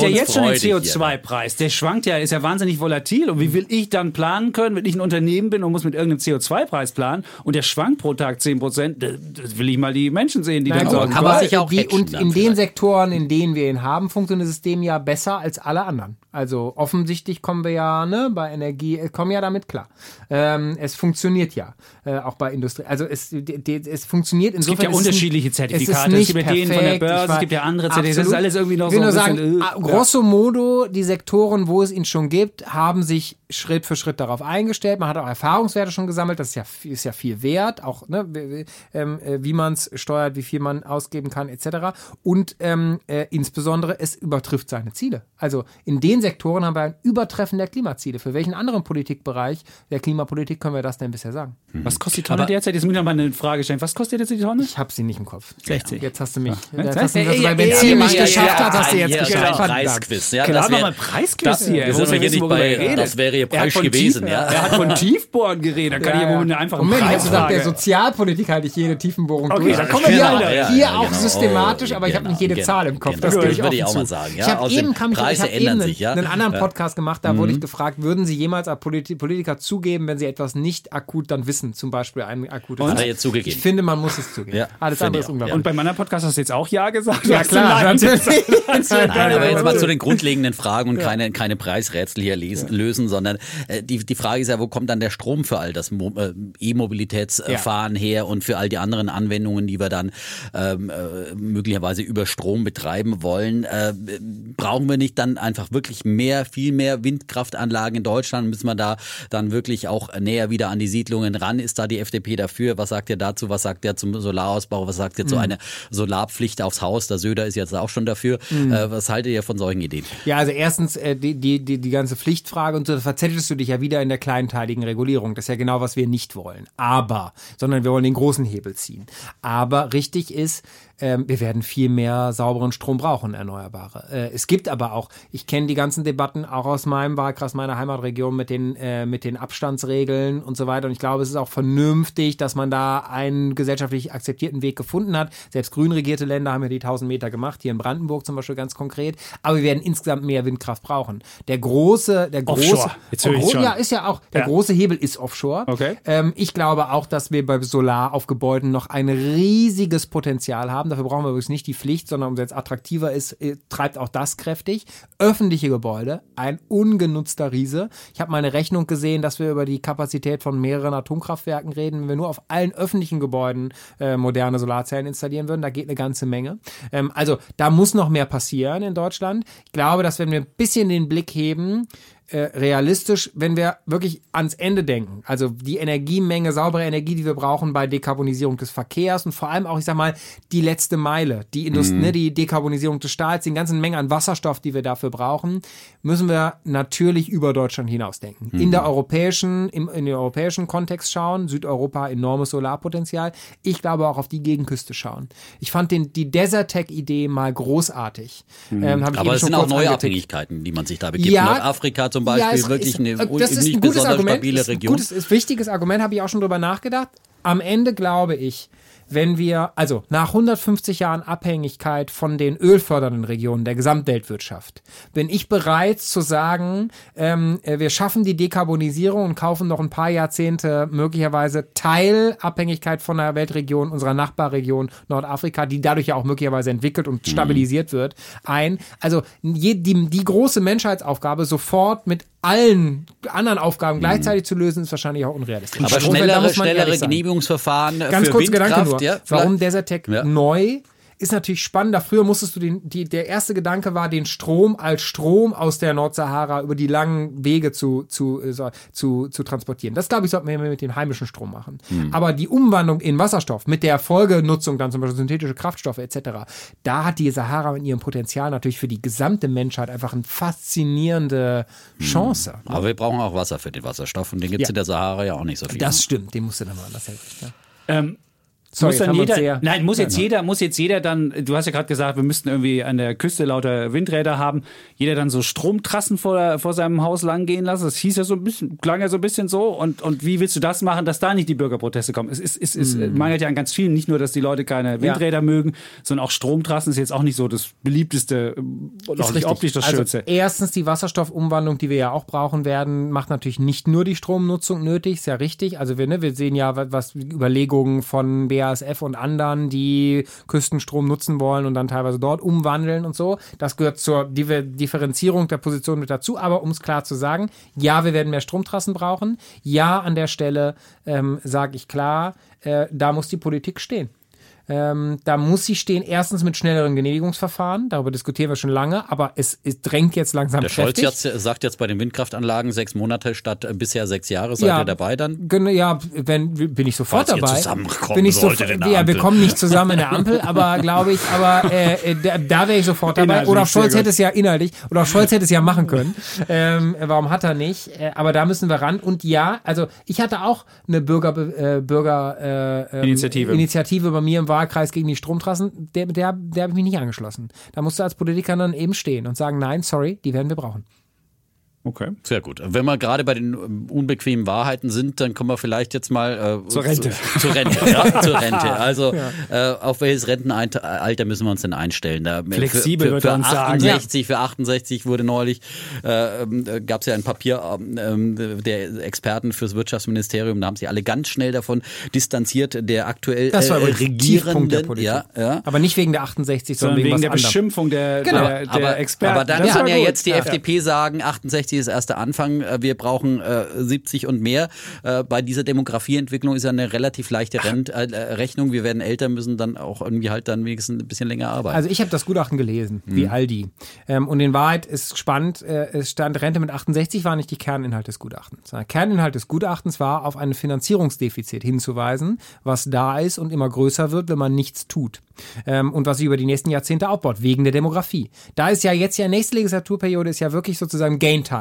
ja jetzt schon den CO2-Preis. Preis, der schwankt ja, ist ja wahnsinnig volatil. Und wie mhm. will ich dann planen können, wenn ich ein Unternehmen bin und muss mit irgendeinem CO2-Preis planen und der schwankt pro Tag 10 Prozent? Das will ich mal die Menschen sehen, die Nein, dann sagen, aber sich auch die, Und in den vielleicht. Sektoren, in denen wir ihn haben, funktioniert das System ja besser als alle anderen. Also offensichtlich kommen wir ja ne, bei Energie, äh, kommen ja damit klar. Ähm, es funktioniert ja, äh, auch bei Industrie. Also es, die, die, es funktioniert Es insofern. gibt ja es unterschiedliche es ist Zertifikate. Es nicht gibt ja den von der perfekt. Börse, Ich es war- gibt ja andere Zertifikate. Das ist alles irgendwie noch Ich will so nur sagen, äh, grosso modo, die Sektoren, wo es ihn schon gibt, haben sich Schritt für Schritt darauf eingestellt. Man hat auch Erfahrungswerte schon gesammelt. Das ist ja, ist ja viel wert, auch ne, ähm, äh, wie man es steuert, wie viel man ausgeben kann, etc. Und ähm, äh, insbesondere, es übertrifft seine Ziele. Also in den Sektoren haben wir ein Übertreffen der Klimaziele. Für welchen anderen Politikbereich der Klimapolitik können wir das denn bisher sagen? Was kostet die Tonne derzeit? Jetzt muss ich noch mal eine Frage stellen. Was kostet jetzt die Tonne? Ich habe sie nicht im Kopf. 60. Jetzt hast du mich. Ja. Jetzt hast du, Ja, ja, bei ja, Benzin ja, nicht ja, geschafft ja, hast, hast du jetzt geschafft. Preisquiz. Ja, Klar, wir einen Preisquiz hier. Wir sind man hier nicht bei, er das wäre ihr Er hat Preis gewesen. Ja. Er hat von Tiefbohren geredet. Da kann ich ja wohl eine einfache Moment, ich habe gesagt, der. Sozialpolitik halte ich jede Tiefenbohrung Okay, durch. dann kommen wir hier, Ja, ja, auch genau. systematisch, Oh, aber ich habe genau, nicht jede genau, Zahl im Kopf. genau. Das ich würde ich auch mal sagen. Ich Ja, habe außerdem eben kam ich, ich Preise ändern sich, ja. Ja. einen anderen. Podcast gemacht, da wurde ich gefragt, würden Sie jemals als Politi Politiker zugeben, wenn Sie etwas nicht akut dann wissen, zum Beispiel ein akutes Hat er jetzt zugegeben. Ich finde, man muss es zugeben. Ja, Alles andere ist unglaublich. Und beim anderen Podcast hast du jetzt auch Ja gesagt? Ja, klar, Nein. Nein, aber jetzt mal zu den grundlegenden Fragen und keine, keine Preisrätsel hier lesen, lösen, sondern äh, die, die Frage ist ja, wo kommt dann der Strom für all das Mo äh, E-Mobilitätsfahren her und für all die anderen Anwendungen, die wir dann ähm, äh, möglicherweise über Strom betreiben wollen? Äh, brauchen wir nicht dann einfach wirklich mehr, viel mehr Windkraftanlagen in Deutschland? Müssen wir da dann wirklich auch näher wieder an die Siedlungen ran? Ist da die FDP dafür? Was sagt ihr dazu? Was sagt ihr zum Solarausbau? Was sagt ihr zu einer Solarpflicht aufs Haus? Der Söder ist jetzt auch schon dafür. Äh, was haltet ihr von solchen Ideen? Ja, also erstens äh, die, die, die, die ganze Pflichtfrage und so, da verzettelst du dich ja wieder in der kleinteiligen Regulierung. Das ist ja genau, was wir nicht wollen. Aber, sondern wir wollen den großen Hebel ziehen. Aber richtig ist, ähm, wir werden viel mehr sauberen Strom brauchen, erneuerbare. Äh, es gibt aber auch, ich kenne die ganzen Debatten auch aus meinem Wahlkreis, meiner Heimatregion mit den, äh, mit den Abstandsregeln und so weiter. Und ich glaube, es ist auch vernünftig, dass man da einen gesellschaftlich akzeptierten Weg gefunden hat. Selbst grün regierte Länder haben ja die 1000 Meter gemacht, hier in Brandenburg zum Beispiel ganz konkret. Aber wir werden insgesamt mehr Windkraft brauchen. Der große, der große, Offshore. Jetzt höre ich's schon. ja, ist ja auch, der Ja. große Hebel ist Offshore. Okay. Ähm, ich glaube auch, dass wir bei Solar auf Gebäuden noch ein riesiges Potenzial haben. Dafür brauchen wir übrigens nicht die Pflicht, sondern umso jetzt attraktiver ist, äh, treibt auch das kräftig. Öffentliche Gebäude, ein ungenutzter Riese. Ich habe mal eine Rechnung gesehen, dass wir über die Kapazität von mehreren Atomkraftwerken reden. Wenn wir nur auf allen öffentlichen Gebäuden äh, moderne Solarzellen installieren würden, da geht eine ganze Menge. Ähm, also da muss noch mehr passieren in Deutschland. Ich glaube, dass wenn wir ein bisschen den Blick heben, äh, realistisch, wenn wir wirklich ans Ende denken. Also die Energiemenge, saubere Energie, die wir brauchen bei Dekarbonisierung des Verkehrs und vor allem auch, ich sag mal, die letzte Meile, die Industrie, ne, die Dekarbonisierung des Stahls, die ganzen Menge an Wasserstoff, die wir dafür brauchen, müssen wir natürlich über Deutschland hinausdenken. In der europäischen, im, in den europäischen Kontext schauen, Südeuropa enormes Solarpotenzial. Ich glaube auch auf die Gegenküste schauen. Ich fand den, die Desertec-Idee mal großartig. Ähm, hab ich Aber es sind auch neue angetickt. Abhängigkeiten, die man sich da begibt. Ja. Nordafrika zum Beispiel, ist- wirklich ist, eine äh, das ist nicht ein besonders Argument, stabile ist ein Region. Gutes, ist wichtiges Argument, habe ich auch schon drüber nachgedacht. Am Ende glaube ich, wenn wir, also nach 150 Jahren Abhängigkeit von den ölfördernden Regionen der Gesamtweltwirtschaft, bin ich bereit zu sagen, ähm, äh, wir schaffen die Dekarbonisierung und kaufen noch ein paar Jahrzehnte möglicherweise Teilabhängigkeit von der Weltregion, unserer Nachbarregion Nordafrika, die dadurch ja auch möglicherweise entwickelt und stabilisiert wird, ein. Also die, die große Menschheitsaufgabe sofort mit allen anderen Aufgaben gleichzeitig zu lösen, ist wahrscheinlich auch unrealistisch. Aber da schnellere, schnellere. Genehmigungsverfahren Ganz für kurz Windkraft, Gedanke nur. ja, Warum Desertec Ja. neu? Ist natürlich spannender. Früher musstest du den, die, der erste Gedanke war, den Strom als Strom aus der Nordsahara über die langen Wege zu, zu, äh, zu, zu transportieren. Das, glaube ich, sollten wir mit dem heimischen Strom machen. Hm. Aber die Umwandlung in Wasserstoff mit der Folgenutzung dann zum Beispiel synthetische Kraftstoffe etc., da hat die Sahara mit ihrem Potenzial natürlich für die gesamte Menschheit einfach eine faszinierende. Chance. Aber wir brauchen auch Wasser für den Wasserstoff und den gibt es Ja. in der Sahara ja auch nicht so viel. Das stimmt, den musst du dann mal anders helfen. Ja. Ähm, Sorry, muss dann jeder, nein, muss jetzt jeder, muss jetzt jeder dann, du hast ja gerade gesagt, wir müssten irgendwie an der Küste lauter Windräder haben, jeder dann so Stromtrassen vor, vor seinem Haus langgehen lassen. Das hieß ja so ein bisschen, klang ja so ein bisschen so. Und, und wie willst du das machen, dass da nicht die Bürgerproteste kommen? Es, ist, es, ist, es mangelt ja an ganz vielen, nicht nur, dass die Leute keine Windräder mögen, sondern auch Stromtrassen ist jetzt auch nicht so das beliebteste und auch nicht optisch das also, Schönste. Erstens die Wasserstoffumwandlung, die wir ja auch brauchen werden, macht natürlich nicht nur die Stromnutzung nötig, ist ja richtig. Also wir, ne, wir sehen ja, wa- was Überlegungen von BASF und anderen, die Küstenstrom nutzen wollen und dann teilweise dort umwandeln und so. Das gehört zur Differenzierung der Position mit dazu. Aber um es klar zu sagen, ja, wir werden mehr Stromtrassen brauchen. Ja, an der Stelle ähm, sage ich klar, äh, da muss die Politik stehen. Ähm, da muss sie stehen, erstens mit schnelleren Genehmigungsverfahren, darüber diskutieren wir schon lange, aber es, es drängt jetzt langsam Der Scholz jetzt, sagt jetzt bei den Windkraftanlagen sechs Monate statt äh, bisher sechs Jahre. Seid ihr dabei dann? Gen- Ja, wenn, bin ich sofort Falls ihr dabei. zusammenkommen bin ich solltet der ja, wir kommen nicht zusammen in der Ampel, aber glaube ich, aber äh, äh, da, da wäre ich sofort dabei. Inhaltlich, Oder Scholz hätte es ja inhaltlich, oder Scholz hätte es ja machen können. Ähm, warum hat er nicht? Äh, aber da müssen wir ran. Und ja, also ich hatte auch eine Bürger, äh, Bürger äh, ähm, Initiative. Initiative bei mir im Wahlkreis gegen die Stromtrassen. Der, der, der habe ich mich nicht angeschlossen. Da musst du als Politiker dann eben stehen und sagen, nein, sorry, die werden wir brauchen. Okay. Sehr gut. Wenn wir gerade bei den ähm, unbequemen Wahrheiten sind, dann kommen wir vielleicht jetzt mal äh, Zur Rente. Zu, zur Rente, ja, zur Rente. Also äh, auf welches Rentenalter müssen wir uns denn einstellen? Da, Flexibel für, für uns sagen. 68, für 68 wurde neulich äh, äh, gab es ja ein Papier ähm, der Experten fürs Wirtschaftsministerium. Da haben sich alle ganz schnell davon distanziert, der aktuell Das war äh, übrigens ein Tiefpunkt der regierenden. Politik. Ja, ja. Aber nicht wegen der 68, sondern, Sondern wegen was der anderem. Beschimpfung der, Genau. der, der aber, Experten. aber dann Das kann war ja gut. jetzt die Ja. FDP sagen, 68 ist erst der Anfang, äh, wir brauchen äh, 70 und mehr. Äh, bei dieser Demografieentwicklung ist ja eine relativ leichte Rent, äh, Rechnung. Wir werden älter, müssen dann auch irgendwie halt dann wenigstens ein bisschen länger arbeiten. Also ich habe das Gutachten gelesen, wie Mhm. all die. Ähm, und in Wahrheit ist spannend, äh, es stand, Rente mit 68 war nicht die Kerninhalt des Gutachtens. Der Kerninhalt des Gutachtens war, auf ein Finanzierungsdefizit hinzuweisen, was da ist und immer größer wird, wenn man nichts tut. Ähm, und was sich über die nächsten Jahrzehnte aufbaut, wegen der Demografie. Da ist ja jetzt ja nächste Legislaturperiode ist ja wirklich sozusagen Gain Time,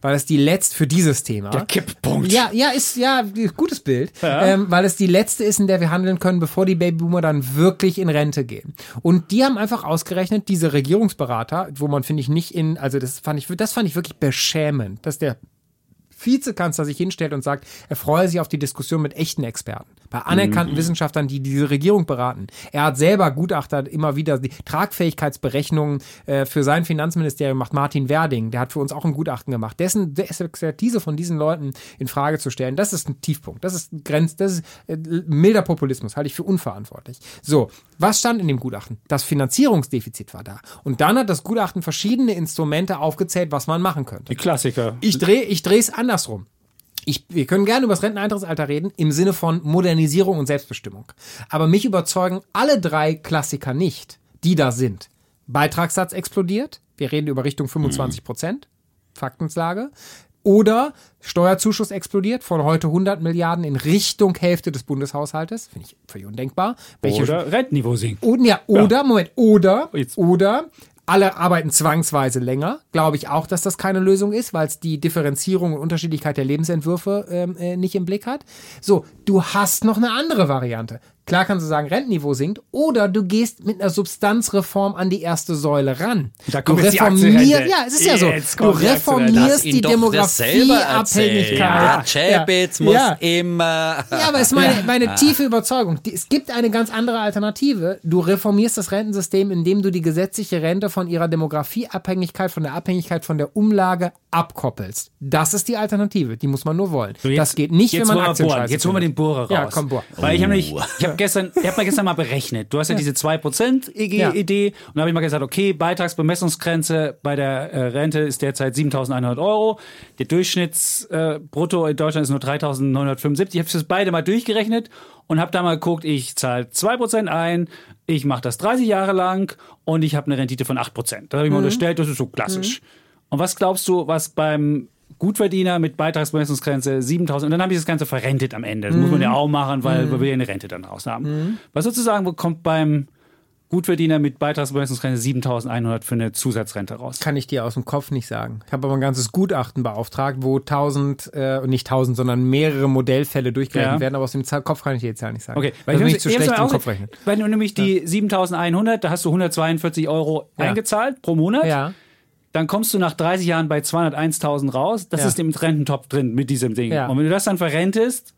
weil es die letzte für dieses Thema. Der Kipppunkt. Ja, ja, ist ja gutes Bild, ähm, weil es die letzte ist, in der wir handeln können, bevor die Babyboomer dann wirklich in Rente gehen. Und die haben einfach ausgerechnet, diese Regierungsberater, wo man finde ich nicht in, also das fand ich, das fand ich wirklich beschämend, dass der Vizekanzler sich hinstellt und sagt, er freue sich auf die Diskussion mit echten Experten, bei anerkannten Wissenschaftlern, die diese Regierung beraten. Er hat selber Gutachter immer wieder die Tragfähigkeitsberechnungen äh, für sein Finanzministerium macht Martin Werding, der hat für uns auch ein Gutachten gemacht. Dessen Expertise von diesen Leuten in Frage zu stellen, das ist ein Tiefpunkt, das ist Grenz, das ist äh, milder Populismus, halte ich für unverantwortlich. So, was stand in dem Gutachten? Das Finanzierungsdefizit war da. Und dann hat das Gutachten verschiedene Instrumente aufgezählt, was man machen könnte. Die Klassiker. Ich drehe ich drehe es andersrum. Ich, wir können gerne über das Renteneintrittsalter reden, im Sinne von Modernisierung und Selbstbestimmung. Aber mich überzeugen alle drei Klassiker nicht, die da sind. Beitragssatz explodiert. Wir reden über Richtung 25 Prozent. Faktenslage. Oder Steuerzuschuss explodiert von heute 100 Milliarden in Richtung Hälfte des Bundeshaushaltes. Finde ich völlig undenkbar. Welche Oder Rentenniveau sinkt. und, ja, oder, Moment, oder, Jetzt. oder, alle arbeiten zwangsweise länger. Glaube ich auch, dass das keine Lösung ist, weil es die Differenzierung und Unterschiedlichkeit der Lebensentwürfe ähm, äh, nicht im Blick hat. So, du hast noch eine andere Variante. Klar kannst du sagen, Rentenniveau sinkt, oder du gehst mit einer Substanzreform an die erste Säule ran. Da du kommt jetzt die reformierst, ja, es ist ja so. Du reformierst die. Demografieabhängigkeit. Der Chapitz muss Ja. immer. Ja, aber es ist meine, meine tiefe Überzeugung. Es gibt eine ganz andere Alternative. Du reformierst das Rentensystem, indem du die gesetzliche Rente von ihrer Demografieabhängigkeit, von der Abhängigkeit von der Umlage abkoppelst. Das ist die Alternative. Die muss man nur wollen. So, jetzt- das geht nicht, wenn man Aktien. Jetzt holen wir den Bohrer raus. Ja, komm, bohr. Weil ich habe Oh. nicht, ich habe gestern, ich habe mal gestern mal berechnet. Du hast ja, diese 2% EG-Idee und da habe ich mal gesagt, okay, Beitragsbemessungsgrenze bei der äh, Rente ist derzeit 7.100 Euro. Der Durchschnittsbrutto äh, in Deutschland ist nur 3.975. Ich habe das beide mal durchgerechnet und habe da mal geguckt, ich zahle 2% ein, ich mache das 30 Jahre lang und ich habe eine Rendite von 8%. Da habe ich mal unterstellt, das ist so klassisch. Und was glaubst du, was beim Gutverdiener mit Beitragsbemessungsgrenze 7000 und dann habe ich das Ganze verrentet am Ende. Das muss man ja auch machen, weil wir will ja eine Rente dann raus haben. Was sozusagen kommt beim Gutverdiener mit Beitragsbemessungsgrenze 7100 für eine Zusatzrente raus? Kann ich dir aus dem Kopf nicht sagen. Ich habe aber ein ganzes Gutachten beauftragt, wo tausend, äh, nicht tausend, sondern mehrere Modellfälle durchgerechnet Ja. werden, aber aus dem Kopf kann ich dir die Zahl nicht sagen. Okay, weil ich bin hab's- nicht zu ich schlecht im Kopf rechnen. Weil du nämlich die 7100, da hast du 142 Euro Ja. eingezahlt pro Monat. Ja. Dann kommst du nach 30 Jahren bei 201.000 raus. Das Ja. ist im Rententopf drin mit diesem Ding. Ja. Und wenn du das dann verrentest,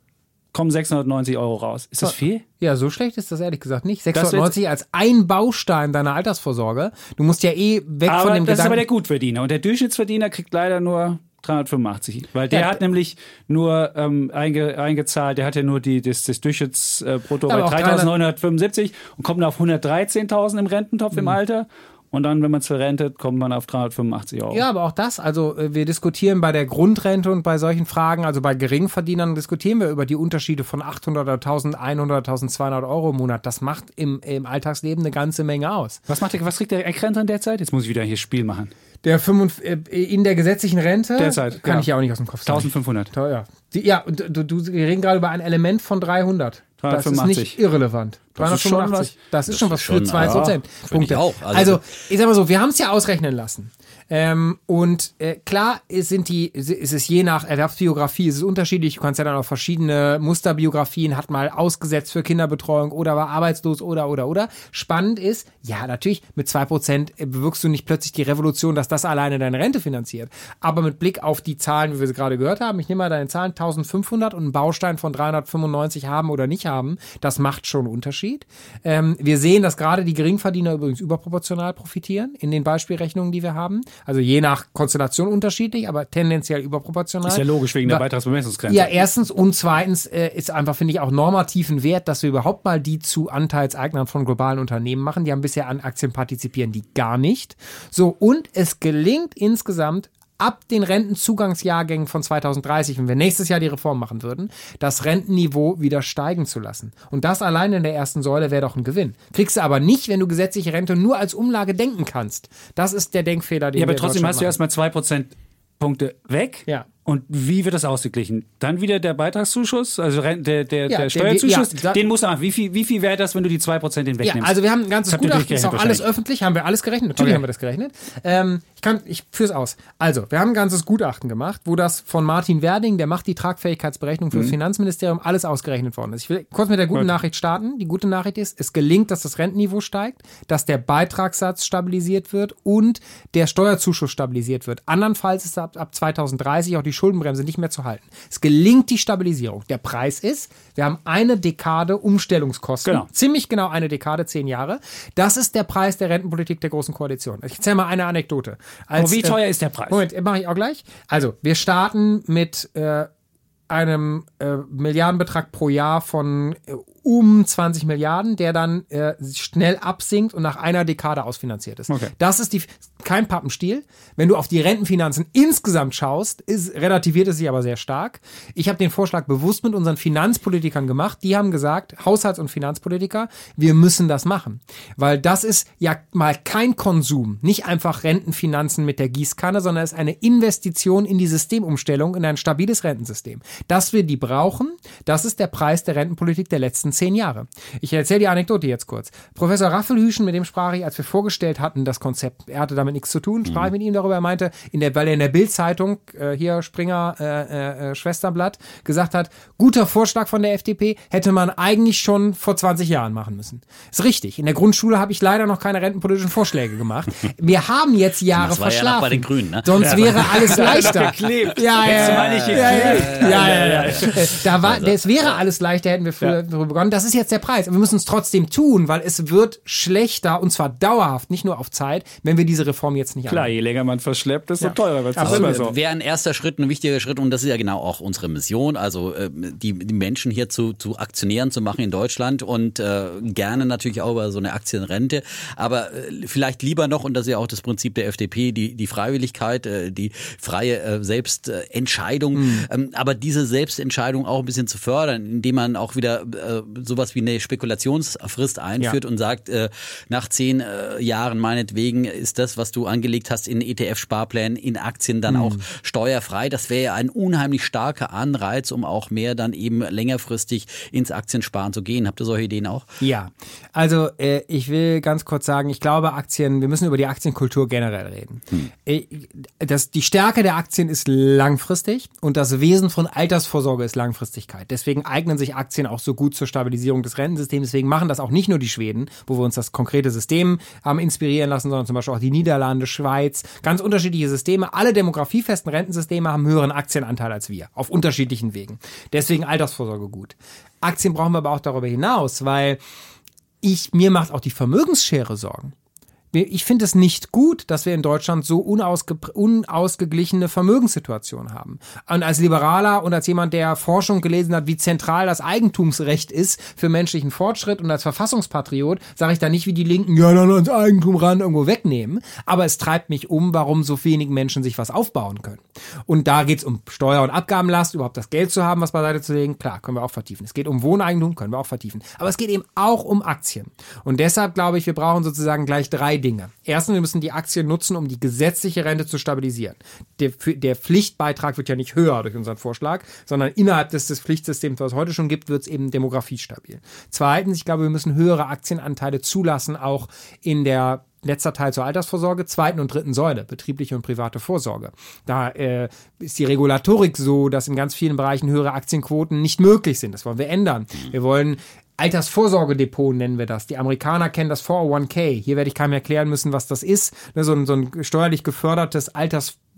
kommen 690 Euro raus. Ist das viel? Ja, so schlecht ist das ehrlich gesagt nicht. 690 als ein Baustein deiner Altersvorsorge. Du musst ja eh weg Aber von dem das ist aber der Gedanken. Gutverdiener. Und der Durchschnittsverdiener kriegt leider nur 385. Weil der Ja, hat nämlich nur ähm, einge, eingezahlt, der hat ja nur die, das, das Durchschnittsbrutto Aber bei auch 3.975 und kommt auf 113.000 im Rententopf Mhm. im Alter. Und dann, wenn man es verrentet, kommt man auf 385 Euro. Ja, aber auch das, also äh, wir diskutieren bei der Grundrente und bei solchen Fragen, also bei Geringverdienern diskutieren wir über die Unterschiede von 800 oder 1100, 1200 Euro im Monat. Das macht im, im Alltagsleben eine ganze Menge aus. Was, macht der, was kriegt der Eckrenner derzeit? Jetzt muss ich wieder hier Spiel machen. Der 5, äh, in der gesetzlichen Rente Derzeit, kann ja. ich ja auch nicht aus dem Kopf sagen. 1500. Ja, die, ja und du, du, wir reden gerade über ein Element von 300. Das ist 385. nicht irrelevant. Das ist schon 385. was. Das ist schon was für schon, 2 ja, Prozent. ich Punkte. auch. Also, Also- ich sag mal so, wir haben es ja ausrechnen lassen. Ähm, und äh, klar sind die, ist es je nach Erwerbsbiografie, ist es unterschiedlich. Du kannst ja dann auch verschiedene Musterbiografien, hat mal ausgesetzt für Kinderbetreuung oder war arbeitslos oder oder oder. Spannend ist, ja, natürlich, mit zwei Prozent bewirkst du nicht plötzlich die Revolution, dass das alleine deine Rente finanziert. Aber mit Blick auf die Zahlen, wie wir sie gerade gehört haben, ich nehme mal deine Zahlen, 1500 und einen Baustein von 395 haben oder nicht haben, das macht schon einen Unterschied. Ähm, wir sehen, dass gerade die Geringverdiener übrigens überproportional profitieren in den Beispielrechnungen, die wir haben. Also je nach Konstellation unterschiedlich, aber tendenziell überproportional. Ist ja logisch wegen der Beitragsbemessungsgrenze. Ja, erstens und zweitens äh, ist einfach, finde ich, auch normativen Wert, dass wir überhaupt mal die zu Anteilseignern von globalen Unternehmen machen. Die haben bisher an Aktien partizipieren, die gar nicht. So, und es gelingt insgesamt ab den Rentenzugangsjahrgängen von 2030, wenn wir nächstes Jahr die Reform machen würden, das Rentenniveau wieder steigen zu lassen. Und das allein in der ersten Säule wäre doch ein Gewinn. Kriegst du aber nicht, wenn du gesetzliche Rente nur als Umlage denken kannst. Das ist der Denkfehler, den ja, aber trotzdem hast du erstmal zwei Prozentpunkte weg. Ja. Und wie wird das ausgeglichen? Dann wieder der Beitragszuschuss, also der, der, Ja, der Steuerzuschuss, ja, den musst du machen. Wie viel, wie viel wäre das, wenn du die 2% den Ja, wegnimmst? also wir haben ein ganzes Das Gutachten, ist auch alles öffentlich, haben wir alles gerechnet, natürlich Okay. haben wir das gerechnet. Ähm, ich kann, ich führ's aus. Also, wir haben ein ganzes Gutachten gemacht, wo das von Martin Werding, der macht die Tragfähigkeitsberechnung für Mhm. das Finanzministerium, alles ausgerechnet worden ist. Ich will kurz mit der guten Nachricht starten. Die gute Nachricht ist, es gelingt, dass das Rentenniveau steigt, dass der Beitragssatz stabilisiert wird und der Steuerzuschuss stabilisiert wird. Andernfalls ist ab, ab 2030 auch die Schuldenbremse nicht mehr zu halten. Es gelingt die Stabilisierung. Der Preis ist, wir haben eine Dekade Umstellungskosten. Genau. Ziemlich genau eine Dekade, zehn Jahre. Das ist der Preis der Rentenpolitik der Großen Koalition. Ich erzähle mal eine Anekdote. Als, Aber wie äh, teuer ist der Preis? Moment, mache ich auch gleich. Also, wir starten mit äh, einem äh, Milliardenbetrag pro Jahr von äh, um 20 Milliarden, der dann äh, schnell absinkt und nach einer Dekade ausfinanziert ist. Okay. Das ist die, kein Pappenstiel. Wenn du auf die Rentenfinanzen insgesamt schaust, ist, relativiert es sich aber sehr stark. Ich habe den Vorschlag bewusst mit unseren Finanzpolitikern gemacht. Die haben gesagt, Haushalts- und Finanzpolitiker, wir müssen das machen. Weil das ist ja mal kein Konsum, nicht einfach Rentenfinanzen mit der Gießkanne, sondern es ist eine Investition in die Systemumstellung, in ein stabiles Rentensystem. Dass wir die brauchen, das ist der Preis der Rentenpolitik der letzten zehn Jahre. Ich erzähle die Anekdote jetzt kurz. Professor Raffelhüschen, mit dem sprach ich, als wir vorgestellt hatten, das Konzept, er hatte damit nichts zu tun, sprach ich mit ihm darüber, er meinte, in der, weil er in der Bildzeitung, äh, hier Springer, äh, äh, Schwesterblatt, gesagt hat, guter Vorschlag von der FDP, hätte man eigentlich schon vor 20 Jahren machen müssen. Ist richtig. In der Grundschule habe ich leider noch keine rentenpolitischen Vorschläge gemacht. Wir haben jetzt Jahre Das war ja verschlafen. noch bei den Grünen, ne? Sonst wäre alles leichter. geklebt. Ja, ja, ja, ja, ja, ja, ja, ja, ja. Da war, das wäre alles leichter, hätten wir früher darüber begonnen. Das ist jetzt der Preis. Aber wir müssen es trotzdem tun, weil es wird schlechter und zwar dauerhaft, nicht nur auf Zeit, wenn wir diese Reform jetzt nicht Klar, annehmen. je länger man verschleppt, desto teurer wird es. Immer so. Wäre ein erster Schritt, ein wichtiger Schritt und das ist ja genau auch unsere Mission, also äh, die, die Menschen hier zu, zu Aktionären zu machen in Deutschland und äh, gerne natürlich auch über so eine Aktienrente, aber äh, vielleicht lieber noch, und das ist ja auch das Prinzip der FDP, die, die Freiwilligkeit, äh, die freie äh, Selbstentscheidung, ähm, aber diese Selbstentscheidung auch ein bisschen zu fördern, indem man auch wieder äh, sowas wie eine Spekulationsfrist einführt und sagt, äh, nach zehn äh, Jahren meinetwegen ist das, was du angelegt hast in ETF-Sparplänen, in Aktien dann auch steuerfrei. Das wäre ja ein unheimlich starker Anreiz, um auch mehr dann eben längerfristig ins Aktiensparen zu gehen. Habt ihr solche Ideen auch? Ja, also äh, ich will ganz kurz sagen, ich glaube Aktien, wir müssen über die Aktienkultur generell reden. Äh, das, die Stärke der Aktien ist langfristig und das Wesen von Altersvorsorge ist Langfristigkeit. Deswegen eignen sich Aktien auch so gut zur Stabilisierung des Rentensystems. Deswegen machen das auch nicht nur die Schweden, wo wir uns das konkrete System haben inspirieren lassen, sondern zum Beispiel auch die Niederlande, Schweiz, ganz unterschiedliche Systeme. Alle demografiefesten Rentensysteme haben höheren Aktienanteil als wir, auf unterschiedlichen Wegen. Deswegen Altersvorsorge gut. Aktien brauchen wir aber auch darüber hinaus, weil ich, mir macht auch die Vermögensschere Sorgen. Ich finde es nicht gut, dass wir in Deutschland so unausge unausgeglichene Vermögenssituation haben. Und als Liberaler und als jemand, der Forschung gelesen hat, wie zentral das Eigentumsrecht ist für menschlichen Fortschritt und als Verfassungspatriot, sage ich da nicht wie die Linken, ja, dann ans Eigentum ran irgendwo wegnehmen. Aber es treibt mich um, warum so wenig Menschen sich was aufbauen können. Und da geht es um Steuer- und Abgabenlast, überhaupt das Geld zu haben, was beiseite zu legen. Klar, können wir auch vertiefen. Es geht um Wohneigentum, können wir auch vertiefen. Aber es geht eben auch um Aktien. Und deshalb glaube ich, wir brauchen sozusagen gleich drei Dinge. Erstens, wir müssen die Aktien nutzen, um die gesetzliche Rente zu stabilisieren. Der, der Pflichtbeitrag wird ja nicht höher durch unseren Vorschlag, sondern innerhalb des, des Pflichtsystems, was es heute schon gibt, wird es eben demografiestabil. Zweitens, ich glaube, wir müssen höhere Aktienanteile zulassen, auch in der letzter Teil zur Altersvorsorge, zweiten und dritten Säule, betriebliche und private Vorsorge. Da äh, ist die Regulatorik so, dass in ganz vielen Bereichen höhere Aktienquoten nicht möglich sind. Das wollen wir ändern. Wir wollen Altersvorsorgedepot nennen wir das. Die Amerikaner kennen das 401k. Hier werde ich keinem erklären müssen, was das ist. Ne, so ein, so ein steuerlich gefördertes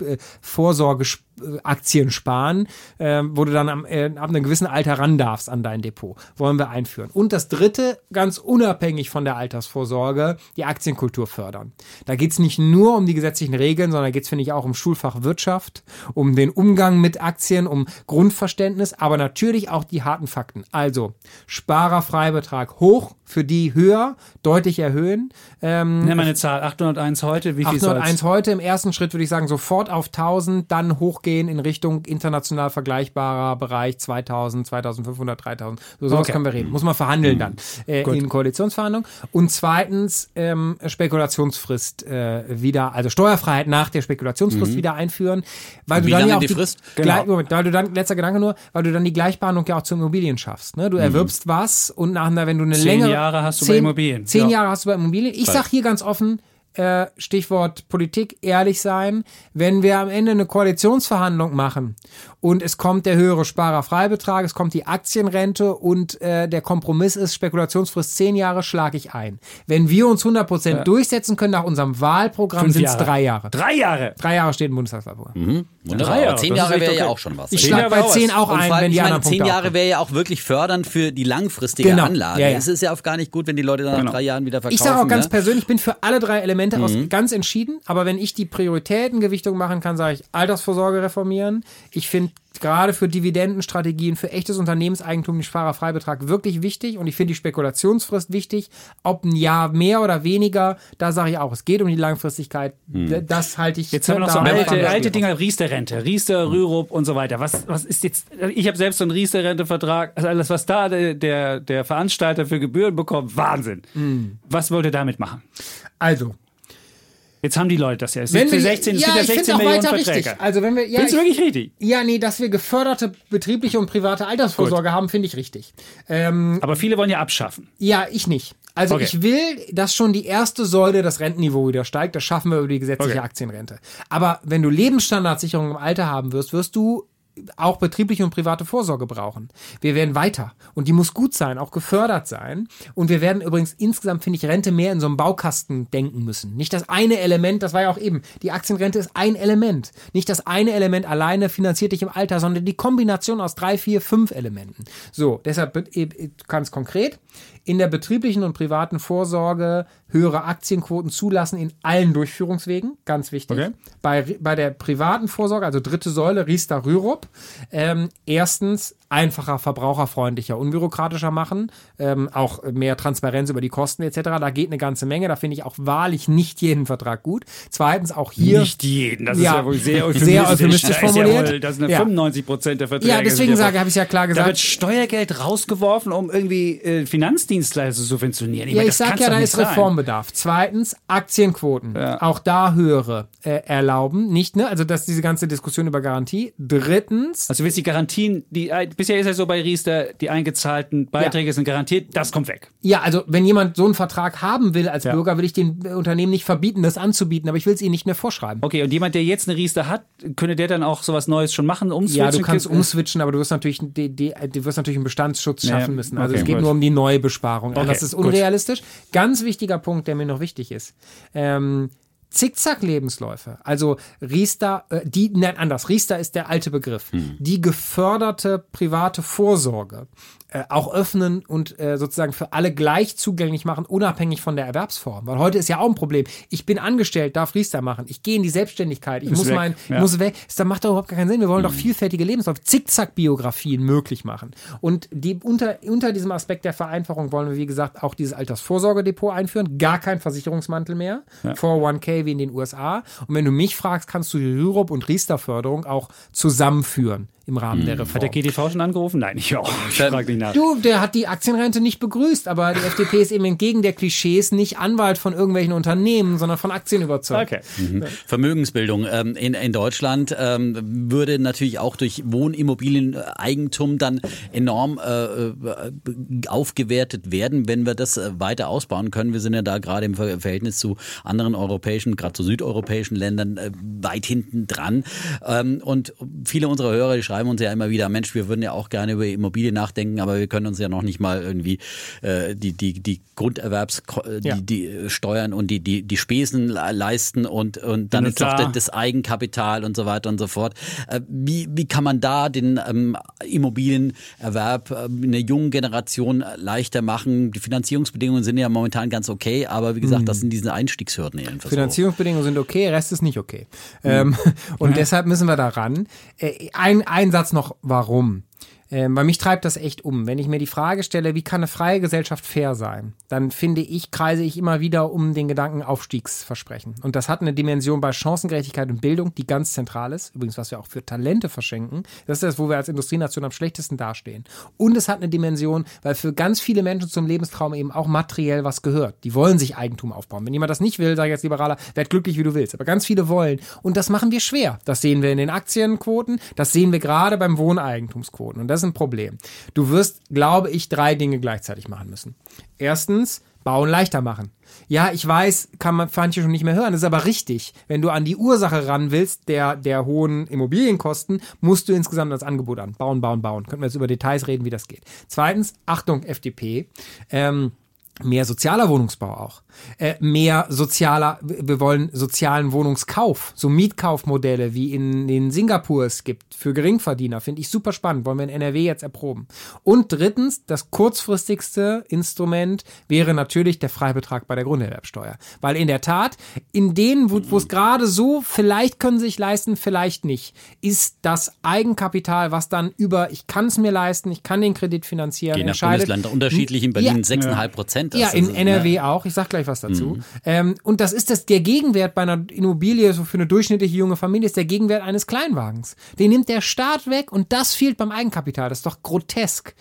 Altersvorsorgeaktien sparen, äh, wo du dann am, äh, ab einem gewissen Alter ran darfst an dein Depot. Wollen wir einführen. Und das dritte, ganz unabhängig von der Altersvorsorge, die Aktienkultur fördern. Da geht es nicht nur um die gesetzlichen Regeln, sondern geht es, finde ich, auch um Schulfach Wirtschaft, um den Umgang mit Aktien, um Grundverständnis, aber natürlich auch die harten Fakten. Also Sparerfreibetrag hoch, für die höher, deutlich erhöhen. Ähm, Nimm mal eine Zahl, 801 heute, wie viel 801 soll's? heute, im ersten Schritt würde ich sagen sofort auf 1000, dann hochgehen in Richtung international vergleichbarer Bereich 2000, 2500, 3000. So sowas okay. können wir reden. Muss man verhandeln mhm. dann äh, in Koalitionsverhandlungen. Und zweitens ähm, Spekulationsfrist äh, wieder, also Steuerfreiheit nach der Spekulationsfrist mhm. wieder einführen. Weil wie du dann ja auch die Frist? Genau. Moment, weil du dann, letzter Gedanke nur, weil du dann die Gleichbehandlung ja auch zu Immobilien schaffst. Ne? Du mhm. erwirbst was und nachher, wenn du eine Zehn längere Jahre hast du zehn, bei Immobilien. Zehn ja. Jahre hast du bei Immobilien. Ich sag hier ganz offen, äh, Stichwort Politik, ehrlich sein, wenn wir am Ende eine Koalitionsverhandlung machen und es kommt der höhere Sparerfreibetrag, es kommt die Aktienrente und äh, der Kompromiss ist Spekulationsfrist zehn Jahre, schlage ich ein. Wenn wir uns 100 Prozent ja. durchsetzen können nach unserem Wahlprogramm, sind es drei Jahre. Drei Jahre? Drei Jahre steht im Bundestagswahlprogramm. Mhm. Wunderbar. Drei Jahre. Zehn Jahre wäre okay. ja auch schon was. Ich schlage bei zehn auch ein, wenn die ich meine, anderen Zehn Jahre wäre ja auch wirklich fördernd für die langfristige genau. Anlage. Ja, ja. Es ist ja auch gar nicht gut, wenn die Leute dann genau. nach drei Jahren wieder verkaufen. Ich sage auch ganz ne? persönlich, ich bin für alle drei Elemente Mhm. aus ganz entschieden, aber wenn ich die Prioritätengewichtung machen kann, sage ich Altersvorsorge reformieren. Ich finde gerade für Dividendenstrategien, für echtes Unternehmenseigentum den Sparerfreibetrag wirklich wichtig und ich finde die Spekulationsfrist wichtig. Ob ein Jahr mehr oder weniger, da sage ich auch, es geht um die Langfristigkeit. Hm. Das halte ich. Jetzt haben wir noch so alte, alte Dinger, Riester-Rente, Riester, Rürup und so weiter. Was, was ist jetzt, ich habe selbst so einen Riester-Rente-Vertrag, also alles, was da der, der, der Veranstalter für Gebühren bekommt, Wahnsinn. Hm. Was wollt ihr damit machen? Also, Jetzt haben die Leute das ja. Es wenn wir, 16, es ja, gibt ja ich finde 16 auch Millionen Verträge. richtig. Also wenn wir, ja, Findest du ich, wirklich richtig? ja, nee, dass wir geförderte betriebliche und private Altersvorsorge haben, finde ich richtig. Ähm, Aber viele wollen ja abschaffen. Ja, ich nicht. Also Okay. ich will, dass schon die erste Säule das Rentenniveau wieder steigt. Das schaffen wir über die gesetzliche Okay. Aktienrente. Aber wenn du Lebensstandardsicherung im Alter haben wirst, wirst du auch betriebliche und private Vorsorge brauchen. Wir werden weiter und die muss gut sein, auch gefördert sein. Und wir werden übrigens insgesamt, finde ich, Rente mehr in so einem Baukasten denken müssen. Nicht das eine Element, das war ja auch eben, die Aktienrente ist ein Element. Nicht das eine Element alleine finanziert dich im Alter, sondern die Kombination aus drei, vier, fünf Elementen. So, deshalb be- e- ganz konkret, in der betrieblichen und privaten Vorsorge höhere Aktienquoten zulassen in allen Durchführungswegen, ganz wichtig. Okay. Bei, bei der privaten Vorsorge, also dritte Säule, Riester Rürup, ähm, erstens einfacher, verbraucherfreundlicher, unbürokratischer machen, ähm, auch mehr Transparenz über die Kosten etc. Da geht eine ganze Menge. Da finde ich auch wahrlich nicht jeden Vertrag gut. Zweitens auch hier. Nicht jeden. Das Ja. ist ja wohl sehr euphemistisch. Sehr euphemistisch ist ja formuliert. wohl- Das sind ja Ja. 95 Prozent der Verträge. ja, deswegen sage, habe ich ja klar Da wird gesagt. Steuergeld rausgeworfen, um irgendwie äh, Finanzdienstleister zu subventionieren. Ja, meine, ich das sag kann's ja, da ist sein. Reformbedarf. Zweitens, Aktienquoten. Auch da höhere äh, erlauben. Nicht, ne? Also, das ist diese ganze Diskussion über Garantie. Drittens, Also du willst die Garantien, die äh, bisher ist ja so bei Riester, die eingezahlten Beiträge sind garantiert, das kommt weg. ja, also, wenn jemand so einen Vertrag haben will als Ja. Bürger, will ich den Unternehmen nicht verbieten, das anzubieten, aber ich will es ihnen nicht mehr vorschreiben. Okay, und jemand, der jetzt eine Riester hat, könnte der dann auch sowas Neues schon machen, umswitchen? Ja, du kannst umswitchen, aber du wirst natürlich, die, die, du wirst natürlich einen Bestandsschutz Ja, schaffen müssen. Also okay, es geht gut. nur um die Neubesparung. Okay, das ist gut. unrealistisch. Ganz wichtiger Punkt, der mir noch wichtig ist. Ähm, Zickzack-Lebensläufe. Also Riester, äh, die, nein, anders. Riester ist der alte Begriff. Die geförderte private Vorsorge äh, auch öffnen und äh, sozusagen für alle gleich zugänglich machen, unabhängig von der Erwerbsform. Weil heute ist ja auch ein Problem. Ich bin angestellt, darf Riester machen. Ich gehe in die Selbstständigkeit. Ich Ist muss weg, mein, ja. muss weg. Das macht doch überhaupt gar keinen Sinn. Wir wollen doch vielfältige Lebensläufe, Zickzack-Biografien möglich machen. Und die, unter, unter diesem Aspekt der Vereinfachung wollen wir, wie gesagt, auch dieses Altersvorsorgedepot einführen. Gar kein Versicherungsmantel mehr. 401k wie in den USA. Und wenn du mich fragst, kannst du die Rürup und Riester-Förderung auch zusammenführen. Im Rahmen der Reform. Hat der GTV schon angerufen? Nein, ich auch. Ich frage nicht nach. Du, der hat die Aktienrente nicht begrüßt, aber die FDP ist eben entgegen der Klischees nicht Anwalt von irgendwelchen Unternehmen, sondern von Aktien überzeugt. Okay. Mhm. Vermögensbildung ähm, in, in Deutschland ähm, würde natürlich auch durch Wohnimmobilieneigentum dann enorm äh, äh, aufgewertet werden, wenn wir das äh, weiter ausbauen können. Wir sind ja da gerade im Ver Verhältnis zu anderen europäischen, gerade zu südeuropäischen Ländern äh, weit hinten dran. Ähm, und viele unserer Hörer, die schreiben uns ja immer wieder, Mensch, wir würden ja auch gerne über Immobilien nachdenken, aber wir können uns ja noch nicht mal irgendwie äh, die, die, die Grunderwerbs, die, Ja. die Steuern und die, die, die Spesen le- leisten und, und dann ist noch Notar. das Eigenkapital und so weiter und so fort. Äh, Wie, wie kann man da den ähm, Immobilienerwerb äh, in der jungen Generation leichter machen? Die Finanzierungsbedingungen sind ja momentan ganz okay, aber wie gesagt, das sind diese Einstiegshürden so. Finanzierungsbedingungen sind okay, Rest ist nicht okay. Ähm, und deshalb müssen wir da ran. Äh, ein, ein Satz noch, warum? Ähm, weil mich treibt das echt um. Wenn ich mir die Frage stelle, wie kann eine freie Gesellschaft fair sein, dann finde ich, kreise ich immer wieder um den Gedanken Aufstiegsversprechen. Und das hat eine Dimension bei Chancengerechtigkeit und Bildung, die ganz zentral ist. Übrigens, was wir auch für Talente verschenken. Das ist das, wo wir als Industrienation am schlechtesten dastehen. Und es hat eine Dimension, weil für ganz viele Menschen zum Lebenstraum eben auch materiell was gehört. Die wollen sich Eigentum aufbauen. Wenn jemand das nicht will, sage ich als Liberaler, werd glücklich, wie du willst. Aber ganz viele wollen. Und das machen wir schwer. Das sehen wir in den Aktienquoten. Das sehen wir gerade beim Wohneigentumsquoten. Und das ist ein Problem. Du wirst, glaube ich, drei Dinge gleichzeitig machen müssen. Erstens, Bauen leichter machen. Ja, ich weiß, kann man manche schon nicht mehr hören. Das ist aber richtig. Wenn du an die Ursache ran willst, der, der hohen Immobilienkosten, musst du insgesamt das Angebot an. Bauen, bauen, bauen. Könnten wir jetzt über Details reden, wie das geht. Zweitens, Achtung, FDP. Ähm, Mehr sozialer Wohnungsbau auch. Äh, mehr sozialer, wir wollen sozialen Wohnungskauf. So Mietkaufmodelle wie in den Singapur es gibt für Geringverdiener. Finde ich super spannend. Wollen wir in NRW jetzt erproben. Und drittens, das kurzfristigste Instrument wäre natürlich der Freibetrag bei der Grunderwerbsteuer. Weil in der Tat, in denen, wo wo es gerade so, vielleicht können sie sich leisten, vielleicht nicht, ist das Eigenkapital, was dann über, ich kann es mir leisten, ich kann den Kredit finanzieren, Je nach entscheidet. Bundesland unterschiedlich. In Berlin Ja. 6,5 Prozent. Ja, in NRW auch. Ich sag gleich was dazu. Ähm, und das ist das, der Gegenwert bei einer Immobilie, so für eine durchschnittliche junge Familie, ist der Gegenwert eines Kleinwagens. Den nimmt der Staat weg und das fehlt beim Eigenkapital. Das ist doch grotesk.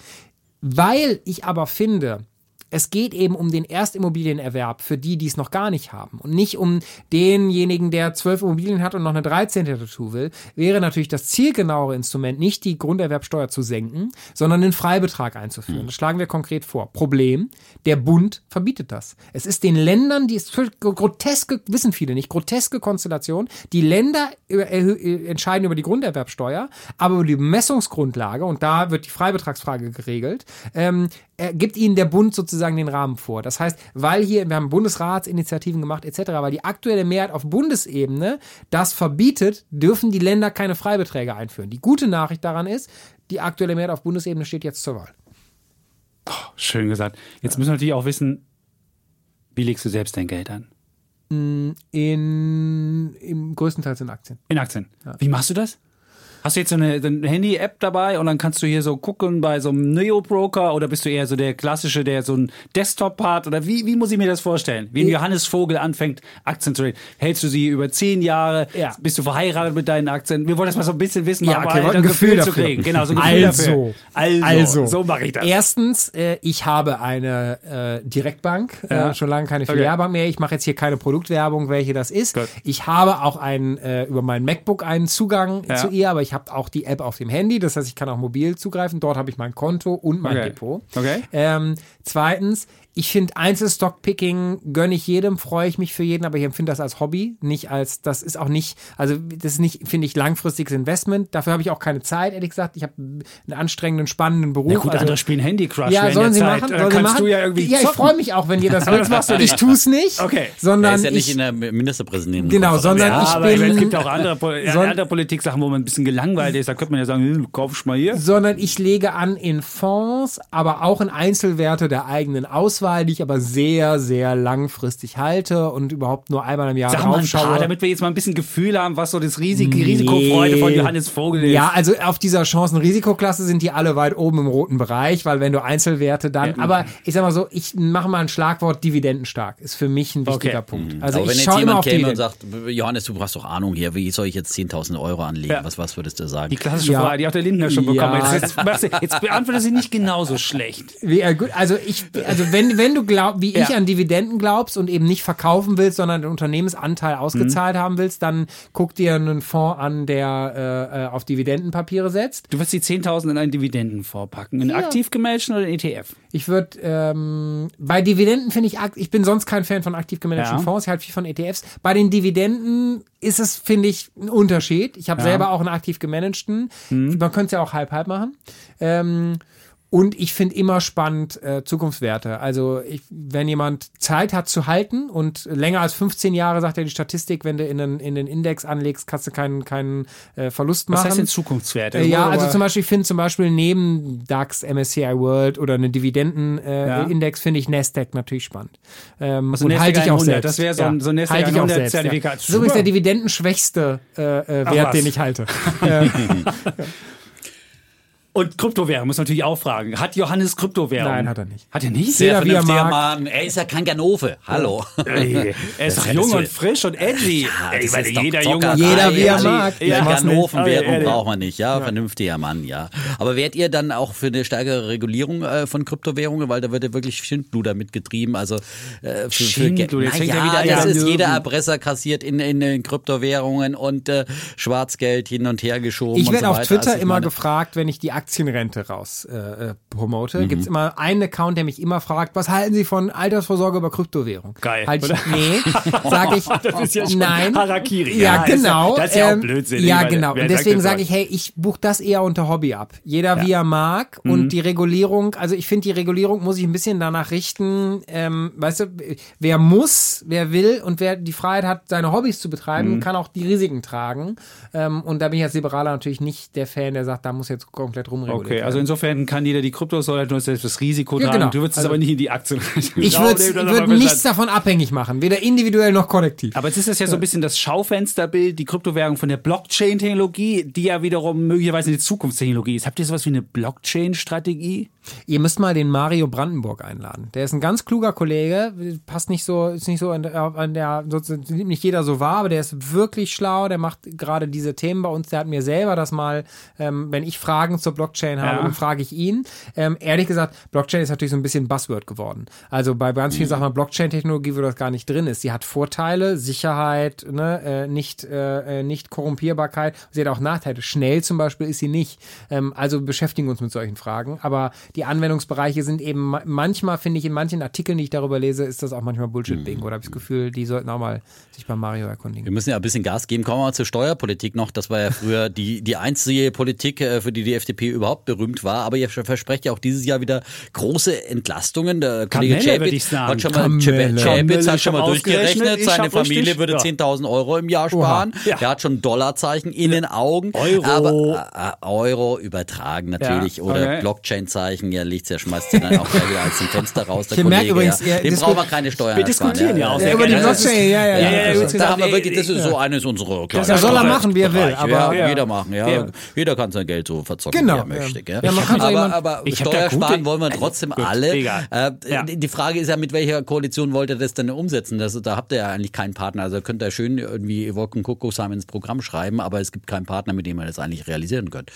Weil ich aber finde, es geht eben um den Erstimmobilienerwerb für die, die es noch gar nicht haben. Und nicht um denjenigen, der zwölf Immobilien hat und noch eine 13. dazu will. Wäre natürlich das zielgenauere Instrument, nicht die Grunderwerbsteuer zu senken, sondern den Freibetrag einzuführen. Das schlagen wir konkret vor. Problem, der Bund verbietet das. Es ist den Ländern, die ist groteske, wissen viele nicht, groteske Konstellation. Die Länder äh, entscheiden über die Grunderwerbsteuer, aber über die Bemessungsgrundlage, und da wird die Freibetragsfrage geregelt, ähm, äh, gibt ihnen der Bund sozusagen den Rahmen vor. Das heißt, weil hier, wir haben Bundesratsinitiativen gemacht etc., weil die aktuelle Mehrheit auf Bundesebene das verbietet, dürfen die Länder keine Freibeträge einführen. Die gute Nachricht daran ist, die aktuelle Mehrheit auf Bundesebene steht jetzt zur Wahl. Schön gesagt. Jetzt müssen wir natürlich auch wissen, wie legst du selbst dein Geld an? In, im größtenteils in Aktien. In Aktien. Wie machst du das? Hast du jetzt so eine, eine Handy-App dabei und dann kannst du hier so gucken bei so einem Neo-Broker oder bist du eher so der klassische, der so ein Desktop hat? Oder wie, wie muss ich mir das vorstellen? Wie ein Johannes Vogel anfängt, Aktien zu reden. Hältst du sie über zehn Jahre? Ja. Bist du verheiratet mit deinen Aktien? Wir wollen das mal so ein bisschen wissen, Ja, um okay, ein ein Gefühl zu dafür. kriegen. Genau, so ein Gefühl Also. dafür. Also, Also. so mache ich das. Erstens, äh, ich habe eine äh, Direktbank, Ja. äh, schon lange keine Okay. Filialbank mehr. Ich mache jetzt hier keine Produktwerbung, welche das ist. Gut. Ich habe auch einen, äh, über mein MacBook einen Zugang Ja. zu ihr, aber ich habe auch die App auf dem Handy. Das heißt, ich kann auch mobil zugreifen. Dort habe ich mein Konto und mein Okay. Depot. Okay. Ähm, zweitens, ich finde Einzelstockpicking gönne ich jedem, freue ich mich für jeden, aber ich empfinde das als Hobby, nicht als, das ist auch nicht, also das ist nicht, finde ich, langfristiges Investment. Dafür habe ich auch keine Zeit, ehrlich gesagt. Ich habe einen anstrengenden, spannenden Beruf. Ja gut, also, andere spielen Handy Crush ja, sollen sie Zeit. machen? Äh, Sollen sie kannst machen? du ja irgendwie ja, ich freue mich auch, wenn ihr das Aber willst. das machst du Ich tue es nicht, Okay. Er sondern ist ja nicht ich, in der Ministerpräsidenten. Genau, sondern Ja, ich aber bin, es gibt auch andere, Son- andere Politik-Sachen, wo man ein bisschen gelangweilt ist. Da könnte man ja sagen, hm, kauf ich mal hier. sondern ich lege an in Fonds, aber auch in Einzelwerte der eigenen Auswahl, die ich aber sehr, sehr langfristig halte und überhaupt nur einmal im Jahr Sag mal draufschaue. paar, damit wir jetzt mal ein bisschen Gefühl haben, was so das Risik Risikofreude von Johannes Vogel ist. Ja, also auf dieser Chancen-Risikoklasse sind die alle weit oben im roten Bereich, weil wenn du Einzelwerte dann, aber ich sag mal so, ich mache mal ein Schlagwort dividendenstark, ist für mich ein wichtiger Okay. Punkt. Also Aber wenn ich jetzt schaue immer jemand auf käme und sagt, Johannes, du hast doch Ahnung hier, wie soll ich jetzt 10.000 Euro anlegen? Ja. Was, was würdest du sagen? Die klassische Ja. Frage, die auch der Lindner schon Ja. bekommen hat. Jetzt, du- jetzt beantwortet sie nicht genauso schlecht. Wie, äh, gut, also ich, also wenn, wenn du glaub, wie ich Ja. an Dividenden glaubst und eben nicht verkaufen willst, sondern den Unternehmensanteil ausgezahlt haben willst, dann guck dir einen Fonds an, der äh, äh, auf Dividendenpapiere setzt. Du wirst die 10.000 in einen Dividendenfonds packen. In aktiv gematchten oder in ETF? Ich würde ähm, bei Dividenden finde ich, ich bin sonst kein Fan von aktiv gemanagten Ja. Fonds, ich halte viel von ETFs. Bei den Dividenden ist es, finde ich, ein Unterschied. Ich habe selber auch einen aktiv gemanagten. Mhm. Man könnte es ja auch halb halb machen. Ähm, und ich finde immer spannend äh, Zukunftswerte. Also ich, wenn jemand Zeit hat zu halten und länger als 15 Jahre, sagt ja die Statistik, wenn du in den, in den Index anlegst, kannst du keinen, keinen äh, Verlust Was machen. heißt denn Zukunftswerte? Äh, ja, also zum Beispiel, ich finde zum Beispiel neben DAX, MSCI World oder eine Dividendenindex äh, Ja. Index finde ich Nasdaq natürlich spannend. Ähm, Also und halte ich auch 100, selbst. das wäre so ein- so ein Nasdaq halte ich auch 100 selbst, Zertifikat. Ja. So ist der dividendenschwächste äh, äh, Wert, was. den ich halte. Und Kryptowährung muss man natürlich auch fragen. Hat Johannes Kryptowährung? Nein, hat er nicht. Hat er nicht? Sehr er vernünftiger. Mann. Er ist ja kein Ganove. Hallo. Ey, er ist doch jung und frisch und edgy. Ja, Ey, das weil ist doch jeder junge Jeder, wie er mag. Ja, nicht. Ganovenwährung braucht man nicht, ja. Vernünftiger Mann, ja. Aber wärt ihr dann auch für eine stärkere Regulierung äh, von Kryptowährungen? Weil da wird ja wirklich Schindluder mitgetrieben. Also äh, für, für Schindluder, jetzt Na fängt ja, wieder an, das ja. ist jeder. Erpresser kassiert in, in den Kryptowährungen und äh, Schwarzgeld hin und her geschoben. Ich werde so auf. Twitter Also immer gefragt, wenn ich die Aktienrente raus äh, äh, promote. Mhm. Gibt's immer einen Account, der mich immer fragt, was halten Sie von Altersvorsorge über Kryptowährung? Geil, Halt ich, nee, sage ich, Das ist ja schon nein. Harakiri. Ja, Ja, ist ja- genau. das ist ja auch ähm, Blödsinn. Ja, Ich meine, genau. Und deswegen sage ich, hey, ich buche das eher unter Hobby ab. Jeder wie er mag. Mhm. Und die Regulierung, also ich finde, die Regulierung muss sich ein bisschen danach richten, ähm, weißt du, wer muss, wer will und wer die Freiheit hat, seine Hobbys zu betreiben, Mhm. kann auch die Risiken tragen. Ähm, und da bin ich als Liberaler natürlich nicht der Fan, der sagt, da muss jetzt komplett rumreguliert Okay, werden. also insofern kann jeder die Kryptos oder nur selbst das Risiko Ja, tragen. genau. Du würdest es Also- aber nicht in die Aktien. ich Genau, würde würd nichts davon abhängig machen, weder individuell noch kollektiv. Aber jetzt ist das ja so ein bisschen das Schaufensterbild, die Kryptowährung von der Blockchain-Technologie, die ja wiederum möglicherweise eine Zukunftstechnologie ist. Habt ihr sowas wie eine Blockchain-Strategie? Ihr müsst mal den Mario Brandenburg einladen. Der ist ein ganz kluger Kollege, passt nicht so, ist nicht so an der, an der nimmt nicht jeder so wahr, aber der ist wirklich schlau, der macht gerade diese Themen bei uns. Der hat mir selber das mal, ähm, wenn ich Fragen zur Blockchain habe, Ja. frage ich ihn. Ähm, ehrlich gesagt, Blockchain ist natürlich so ein bisschen Buzzword geworden. Also bei ganz vielen Sachen, Blockchain-Technologie, wo das gar nicht drin ist. Sie hat Vorteile, Sicherheit, ne, äh, nicht, äh, äh, nicht Korrumpierbarkeit. Sie hat auch Nachteile. Schnell zum Beispiel ist sie nicht. Ähm, also beschäftigen wir uns mit solchen Fragen. Aber die Anwendungsbereiche sind eben ma- manchmal, finde ich, in manchen Artikeln, die ich darüber lese, ist das auch manchmal Bullshit-Bingo. Da habe ich das Gefühl, die sollten auch mal sich bei Mario erkundigen. Wir müssen ja ein bisschen Gas geben. Kommen wir mal zur Steuerpolitik noch. Das war ja früher die, die einzige Politik, äh, für die die FDP überhaupt berühmt war. Aber ihr versprecht ja auch dieses Jahr wieder große Entlastungen. Der Kollege Chapitz sagen. hat schon mal. Chapitz hat schon mal durchgerechnet, seine Familie würde ja. 10.000 Euro im Jahr sparen. Ja. Er hat schon Dollarzeichen in den Augen. Euro. Aber äh, Euro übertragen natürlich. Ja, Oder okay. Blockchain-Zeichen. Ja, liegt's ja, schmeißt ja dann auch gleich wieder aus dem Fenster raus. Der Ich merke Kollege, übrigens, ja. Dem brauchen wir keine Steuern Wir diskutieren ja auch Ja, über die. Das Blockchain, ja, ja, Ja, ja. ja, da haben wir wirklich, das ist so eines unserer kleinen ja, soll er machen, wie er will, aber- ja, Ja. jeder machen, ja. Ja. Jeder kann sein Geld so verzocken, Genau, wie er möchte. aber jemand- aber Ich hab da Steuer gute- sparen wollen wir trotzdem alle. Äh. Die Frage ist ja, mit welcher Koalition wollt ihr das denn umsetzen? Das, da habt ihr ja eigentlich keinen Partner. Also könnt ihr schön irgendwie Wolken Kuckucksheim ins Programm schreiben, aber es gibt keinen Partner, mit dem ihr das eigentlich realisieren könnt.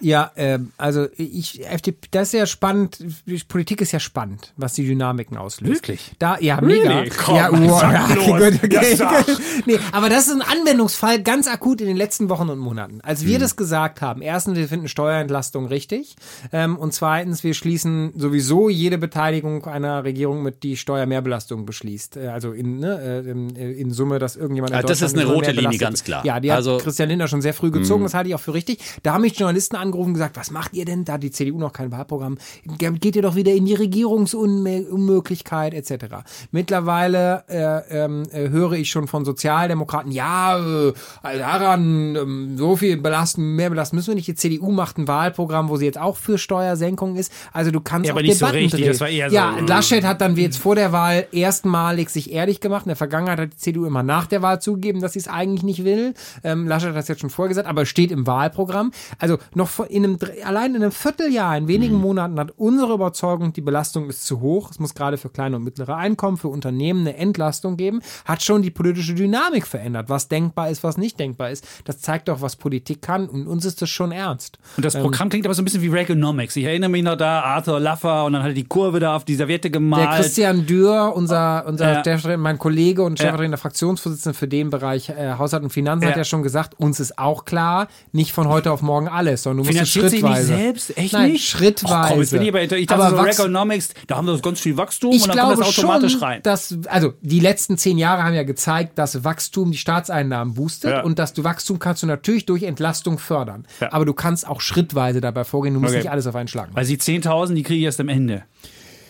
Ja, ähm, also ich, FDP, das ist ja spannend. Die Politik ist ja spannend, was die Dynamiken auslöst. Wirklich? Da, ja, Really? mega. Komm, ja, wow, ja, okay. Ja, nee, aber das ist ein Anwendungsfall ganz akut in den letzten Wochen und Monaten. Als wir das gesagt haben, erstens, wir finden Steuerentlastung richtig ähm, und zweitens, wir schließen sowieso jede Beteiligung einer Regierung mit, die Steuermehrbelastung beschließt. Äh, Also in, ne, äh, in, in Summe, dass irgendjemand Ah, das ist eine rote Linie, ganz klar. Ja, die hat Also- Christian Lindner schon sehr früh gezogen, das halte ich auch für richtig. Da haben mich Journalisten angerufen und gesagt, was macht ihr denn? Da hat die CDU noch kein Wahlprogramm Wahlprogramm, geht ihr doch wieder in die Regierungsunmöglichkeit etc. Mittlerweile äh, ähm, äh, höre ich schon von Sozialdemokraten, ja, äh, daran äh, so viel belasten, mehr belasten müssen wir nicht. Die CDU macht ein Wahlprogramm, wo sie jetzt auch für Steuersenkung ist. Also du kannst Ja, aber nicht so Debatten richtig, drehen. das war eher so- ja, Laschet hat dann wie jetzt vor der Wahl erstmalig sich ehrlich gemacht. In der Vergangenheit hat die CDU immer nach der Wahl zugegeben, dass sie es eigentlich nicht will. Ähm, Laschet hat das jetzt schon vorgesagt, aber steht im Wahlprogramm. Also noch in einem, allein in einem Vierteljahr, in wenigen Monaten hat unsere Überzeugung, die Belastung ist zu hoch. Es muss gerade für kleine und mittlere Einkommen, für Unternehmen eine Entlastung geben, hat schon die politische Dynamik verändert. Was denkbar ist, was nicht denkbar ist. Das zeigt doch, was Politik kann und uns ist das schon ernst. Und das Programm klingt aber so ein bisschen wie Reaganomics. Ich erinnere mich noch da, Arthur Laffer und dann hat er die Kurve da auf die Serviette Der gemalt. Christian Dürr, unser, unser Ja. Mein Kollege und Ja. stellvertretender Fraktionsvorsitzender für den Bereich äh, Haushalt und Finanzen, Ja. hat ja schon gesagt, uns ist auch klar, nicht von heute auf morgen alles, sondern du musst Finanziert sich nicht schrittweise. selbst? Echt Nein, nicht? schrittweise. Komm, jetzt bin ich, aber, ich dachte Aber so Wachs- Reaganomics, da haben wir ganz viel Wachstum ich und dann glaube kommt das automatisch schon, rein. dass, also die letzten zehn Jahre haben ja gezeigt, dass Wachstum die Staatseinnahmen boostet Ja. und dass du Wachstum kannst du natürlich durch Entlastung fördern. Ja. Aber du kannst auch schrittweise dabei vorgehen, du musst Okay. nicht alles auf einen Schlag machen. Weil die 10.000, die kriege ich erst am Ende.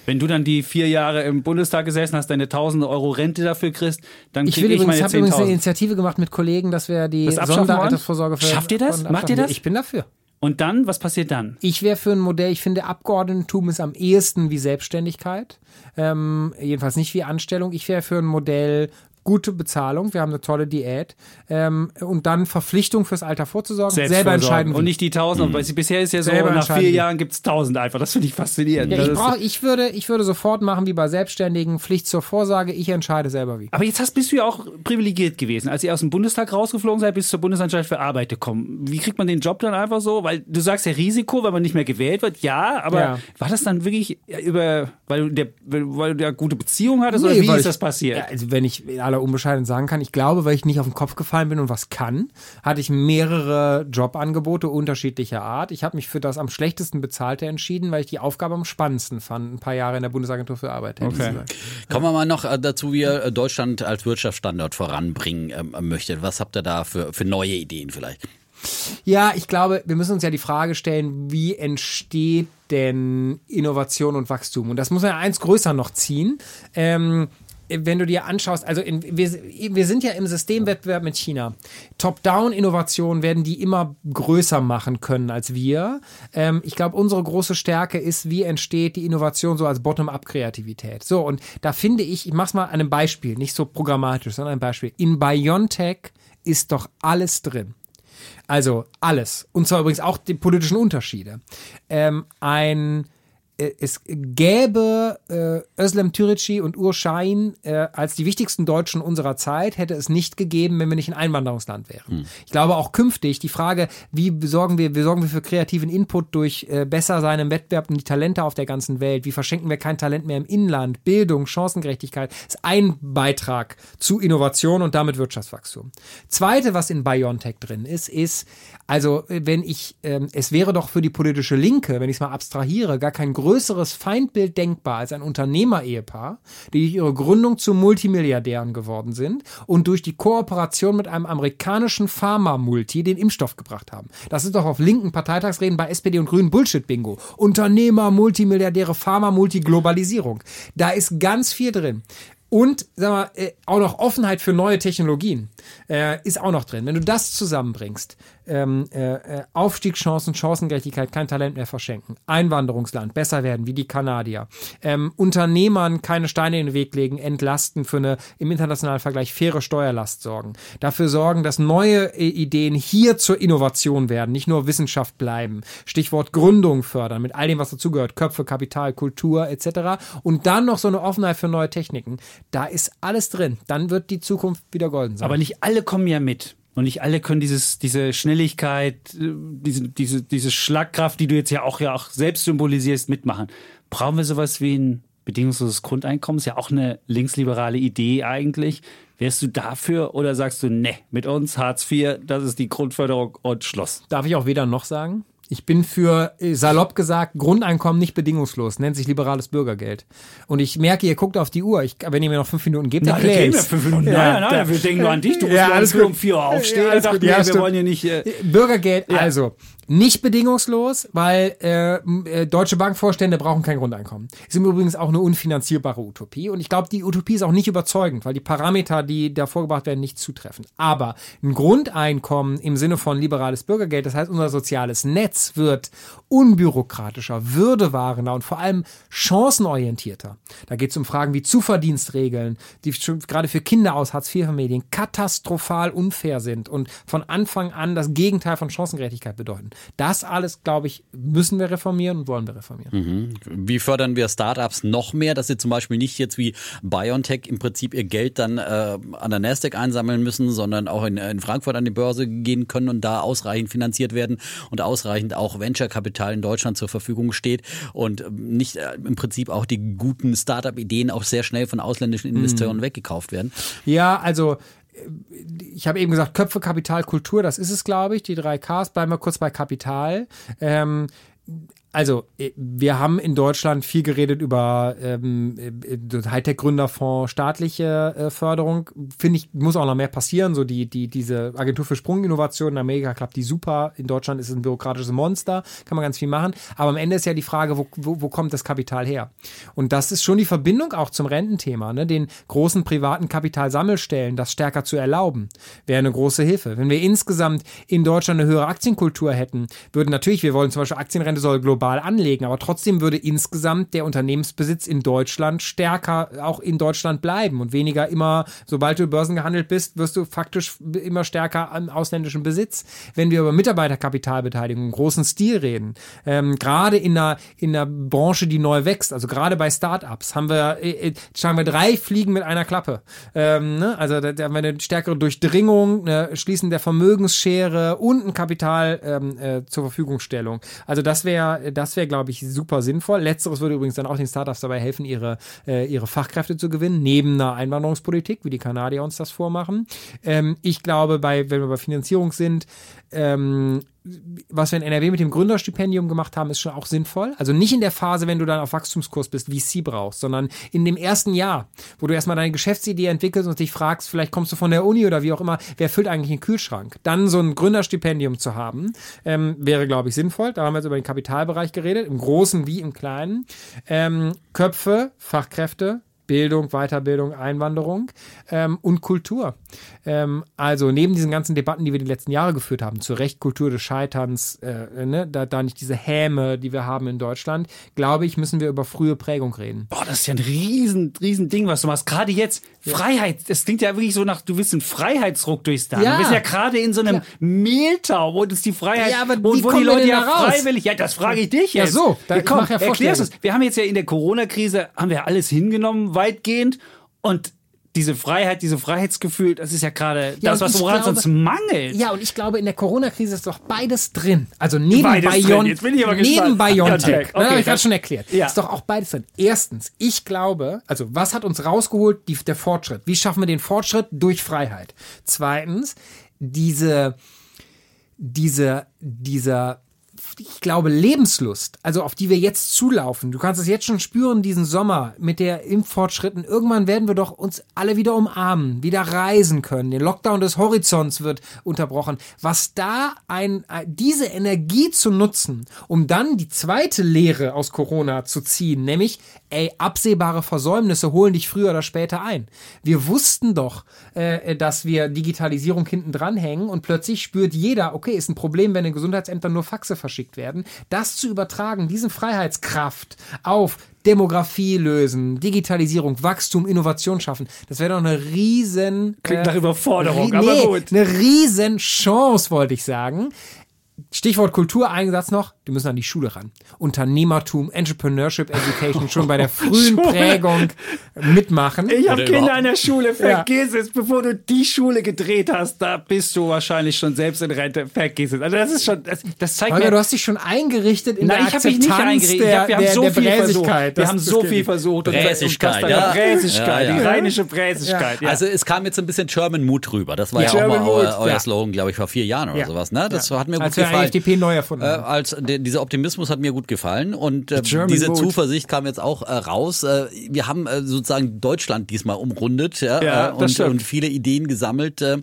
Wenn du dann die vier Jahre im Bundestag gesessen hast, deine 1000 Euro Rente dafür kriegst, dann Ich kriege will ich, übrigens, meine habe übrigens eine 10.000. Initiative gemacht mit Kollegen, dass wir die Sonderaltersvorsorge für Schafft ihr das? Macht ihr das? Ich bin dafür. Und dann, was passiert dann? Ich wäre für ein Modell, ich finde, Abgeordnetentum ist am ehesten wie Selbstständigkeit. Ähm, jedenfalls nicht wie Anstellung. Ich wäre für ein Modell gute Bezahlung, wir haben eine tolle Diät ähm, und dann Verpflichtung fürs Alter vorzusorgen, selber entscheiden. Und wie. nicht die 1000. Weil bisher ist ja so, Selber nach vier wie. Jahren gibt es 1000 einfach. Das finde ich faszinierend. ja, ich, brauch, ich, würde, ich würde sofort machen wie bei Selbstständigen, Pflicht zur Vorsorge, ich entscheide selber wie. Aber jetzt hast, bist du ja auch privilegiert gewesen. Als ihr aus dem Bundestag rausgeflogen seid, bis zur Bundesanstalt für Arbeit gekommen. Wie kriegt man den Job dann einfach so? Weil du sagst ja Risiko, weil man nicht mehr gewählt wird. Ja, aber Ja. war das dann wirklich über, weil du, der, weil du ja gute Beziehung hattest oder Nee, wie weil ist ich- das passiert? Ja, also wenn ich in aller Unbescheidenheit sagen kann, ich glaube, weil ich nicht auf den Kopf gefallen bin und was kann, hatte ich mehrere Jobangebote unterschiedlicher Art. Ich habe mich für das am schlechtesten bezahlte entschieden, weil ich die Aufgabe am spannendsten fand, ein paar Jahre in der Bundesagentur für Arbeit Okay. Kommen wir mal noch äh, dazu, wie ihr äh, Deutschland als Wirtschaftsstandort voranbringen ähm, möchtet. Was habt ihr da für, für neue Ideen vielleicht? Ja, ich glaube, wir müssen uns ja die Frage stellen, wie entsteht denn Innovation und Wachstum? Und das muss man ja eins größer noch ziehen. Ähm, wenn du dir anschaust, also in, wir, wir sind ja im Systemwettbewerb mit China. Top-Down-Innovationen werden die immer größer machen können als wir. Ähm, ich glaube, unsere große Stärke ist, wie entsteht die Innovation so als Bottom-up-Kreativität. So, und da finde ich, ich mach's mal an einem Beispiel, nicht so programmatisch, sondern ein Beispiel. In Biontech ist doch alles drin. Also alles. Und zwar übrigens auch die politischen Unterschiede. Ähm, ein es gäbe äh, Özlem Türeci und Ur Şahin äh, als die wichtigsten Deutschen unserer Zeit, hätte es nicht gegeben, wenn wir nicht ein Einwanderungsland wären. Ich glaube auch künftig die Frage, wie besorgen wir, wie sorgen wir für kreativen Input durch äh, besser sein im Wettbewerb und die Talente auf der ganzen Welt, wie verschenken wir kein Talent mehr im Inland, Bildung, Chancengerechtigkeit, ist ein Beitrag zu Innovation und damit Wirtschaftswachstum. Zweite, was in BioNTech drin ist, ist, also äh, wenn ich, ähm, es wäre doch für die politische Linke, wenn ich es mal abstrahiere, gar kein größeres Feindbild denkbar als ein Unternehmer-Ehepaar, die durch ihre Gründung zu Multimilliardären geworden sind und durch die Kooperation mit einem amerikanischen Pharma-Multi den Impfstoff gebracht haben. Das ist doch auf linken Parteitagsreden bei SPD und Grünen Bullshit-Bingo. Unternehmer, Multimilliardäre, Pharma-Multi, Globalisierung. Da ist ganz viel drin. Und sag mal, äh, auch noch Offenheit für neue Technologien äh, ist auch noch drin. Wenn du das zusammenbringst, ähm, äh, äh, Aufstiegschancen, Chancengerechtigkeit, kein Talent mehr verschenken, Einwanderungsland, besser werden wie die Kanadier, ähm, Unternehmern keine Steine in den Weg legen, entlasten für eine im internationalen Vergleich faire Steuerlast sorgen, dafür sorgen, dass neue äh, Ideen hier zur Innovation werden, nicht nur Wissenschaft bleiben. Stichwort Gründung fördern, mit all dem, was dazugehört, Köpfe, Kapital, Kultur etc. Und dann noch so eine Offenheit für neue Techniken. Da ist alles drin. Dann wird die Zukunft wieder golden sein. Aber nicht alle kommen ja mit. Und nicht alle können dieses, diese Schnelligkeit, äh, diese, diese, diese Schlagkraft, die du jetzt ja auch, ja auch selbst symbolisierst, mitmachen. Brauchen wir sowas wie ein bedingungsloses Grundeinkommen? Ist ja auch eine linksliberale Idee eigentlich. Wärst du dafür oder sagst du, ne, mit uns Hartz IV, das ist die Grundförderung und Schluss? Darf ich auch weder noch sagen? Ich bin für, äh, salopp gesagt, Grundeinkommen nicht bedingungslos. Nennt sich liberales Bürgergeld. Und ich merke, ihr guckt auf die Uhr. Ich, wenn ihr mir noch fünf Minuten gebt, wir erkläre ich's. fünf Minuten. Ja, nein, nein, wir denken nur an dich. Du musst Ja, alles um vier Uhr aufstehen. Ja, alles dachten gut. wir, Ja, wir wollen hier nicht. Äh, Bürgergeld, also nicht bedingungslos, weil äh, äh, deutsche Bankvorstände brauchen kein Grundeinkommen. Ist im Übrigen auch eine unfinanzierbare Utopie. Und ich glaube, die Utopie ist auch nicht überzeugend, weil die Parameter, die da vorgebracht werden, nicht zutreffen. Aber ein Grundeinkommen im Sinne von liberales Bürgergeld, das heißt, unser soziales Netz wird unbürokratischer, würdewahrender und vor allem chancenorientierter. Da geht es um Fragen wie Zuverdienstregeln, die schon gerade für Kinder aus Hartz-IV-Familien katastrophal unfair sind und von Anfang an das Gegenteil von Chancengerechtigkeit bedeuten. Das alles, glaube ich, müssen wir reformieren und wollen wir reformieren. Wie fördern wir Startups noch mehr, dass sie zum Beispiel nicht jetzt wie BioNTech im Prinzip ihr Geld dann äh, an der Nasdaq einsammeln müssen, sondern auch in, in Frankfurt an die Börse gehen können und da ausreichend finanziert werden und ausreichend auch Venture-Kapital in Deutschland zur Verfügung steht und ähm, nicht äh, im Prinzip auch die guten Startup-Ideen auch sehr schnell von ausländischen Investoren weggekauft werden. Ja, also äh, ich habe eben gesagt, Köpfe, Kapital, Kultur, das ist es, glaube ich, die drei Ks. Bleiben wir kurz bei Kapital. Ähm, also, äh, wir haben in Deutschland viel geredet über ähm, äh, Hightech-Gründerfonds, staatliche äh, Förderung. Finde ich, muss auch noch mehr passieren. So die, die, diese Agentur für Sprunginnovation in Amerika klappt die super. In Deutschland ist es ein bürokratisches Monster, kann man ganz viel machen. Aber am Ende ist ja die Frage, wo, wo, wo kommt das Kapital her? Und das ist schon die Verbindung auch zum Rententhema, ne? den großen privaten Kapitalsammelstellen, das stärker zu erlauben, wäre eine große Hilfe. Wenn wir insgesamt in Deutschland eine höhere Aktienkultur hätten, würden natürlich, wir wollen zum Beispiel Aktienrente soll global anlegen, aber trotzdem würde insgesamt der Unternehmensbesitz in Deutschland stärker auch in Deutschland bleiben und weniger immer, sobald du börsengehandelt bist, wirst du faktisch immer stärker am ausländischen Besitz. Wenn wir über Mitarbeiterkapitalbeteiligung im großen Stil reden, ähm, gerade in einer, in einer Branche, die neu wächst, also gerade bei Startups, haben wir, äh, äh, schlagen wir drei Fliegen mit einer Klappe. Ähm, ne? Also da, da haben wir eine stärkere Durchdringung, eine Schließen der Vermögensschere und ein Kapital ähm, äh, zur Verfügungstellung. Also das wäre, das wäre, glaube ich, super sinnvoll. Letzteres würde übrigens dann auch den Startups dabei helfen, ihre, äh, ihre Fachkräfte zu gewinnen, neben einer Einwanderungspolitik, wie die Kanadier uns das vormachen. Ähm, ich glaube, bei, wenn wir bei Finanzierung sind, ähm, was wir in NRW mit dem Gründerstipendium gemacht haben, ist schon auch sinnvoll. Also nicht in der Phase, wenn du dann auf Wachstumskurs bist, VC brauchst, sondern in dem ersten Jahr, wo du erstmal deine Geschäftsidee entwickelst und dich fragst, vielleicht kommst du von der Uni oder wie auch immer, wer füllt eigentlich einen Kühlschrank? Dann so ein Gründerstipendium zu haben, ähm, wäre, glaube ich, sinnvoll. Da haben wir jetzt über den Kapitalbereich geredet, im Großen wie im Kleinen. Ähm, Köpfe, Fachkräfte, Bildung, Weiterbildung, Einwanderung ähm, und Kultur. Ähm, also neben diesen ganzen Debatten, die wir die letzten Jahre geführt haben, zu Recht Kultur des Scheiterns, äh, ne, da, da nicht diese Häme, die wir haben in Deutschland, glaube ich, müssen wir über frühe Prägung reden. Boah, das ist ja ein riesen, riesen Ding, was du machst. Gerade jetzt, Freiheit, das klingt ja wirklich so nach, du willst einen Freiheitsruck durchs Darm. Ja. Du bist ja gerade in so einem Ja. Mehltau, wo das die Freiheit, Ja, aber wo, wo die Leute ja raus? freiwillig, ja, das frage ich dich Ja, jetzt. so, da- ja, komm, mach ja erklär's Vorschläge. uns. Wir haben jetzt ja in der Corona-Krise, haben wir alles hingenommen, weitgehend, und diese Freiheit, diese Freiheitsgefühl, das ist ja gerade Ja, das, was woran es glaube- uns mangelt. Ja, und ich glaube, in der Corona-Krise ist doch beides drin. Also neben Beides drin. Bion Jetzt bin ich aber neben. BioNTech. BioNTech. Ne, Okay, habe ich gerade schon erklärt. Ja. Ist doch auch beides drin. Erstens, ich glaube, also was hat uns rausgeholt? Die, der Fortschritt. Wie schaffen wir den Fortschritt? Durch Freiheit. Zweitens, diese, diese, dieser ich glaube, Lebenslust, also auf die wir jetzt zulaufen. Du kannst es jetzt schon spüren, diesen Sommer mit der Impffortschritten. Irgendwann werden wir doch uns alle wieder umarmen, wieder reisen können. Der Lockdown des Horizonts wird unterbrochen. Was da ein, diese Energie zu nutzen, um dann die zweite Lehre aus Corona zu ziehen, nämlich, ey, absehbare Versäumnisse holen dich früher oder später ein. Wir wussten doch, äh, dass wir Digitalisierung hinten dranhängen und plötzlich spürt jeder, okay, ist ein Problem, wenn in Gesundheitsämtern nur Faxe verschickt werden. Das zu übertragen, diese Freiheitskraft auf Demografie lösen, Digitalisierung, Wachstum, Innovation schaffen. Das wäre doch eine riesen... Klingt nach Überforderung, ri- aber nee, gut. Eine riesen Chance, wollte ich sagen. Stichwort Kultur, ein Satz noch. Die müssen an die Schule ran. Unternehmertum, Entrepreneurship Education schon bei der frühen Prägung mitmachen. Ich habe Kinder in der Schule, vergiss es. Bevor du die Schule gedreht hast, da bist du wahrscheinlich schon selbst in Rente, vergiss es. Also das ist schon, das, das zeigt Holger, mir... du hast dich schon eingerichtet in Nein, der ich habe mich nicht Akzeptanz eingerichtet. Ich der, hab, wir haben der, so der viel versucht. Wir Das- haben so geht viel versucht. Bräsigkeit, ja. Bräsigkeit, Ja, die ja. rheinische Bräsigkeit. Ja. Also es kam jetzt ein bisschen German Mood rüber. Das war ja, Ja. auch mal euer, ja. Slogan, glaube ich, vor vier Jahren oder Ja. sowas. Ne? Das hat mir gut Als wir gefallen. FDP neu erfunden Äh, haben. als dieser Optimismus hat mir gut gefallen und äh, diese Mood. Zuversicht kam jetzt auch äh, raus. Äh, wir haben äh, sozusagen Deutschland diesmal umrundet ja, Ja, äh, und, und viele Ideen gesammelt äh,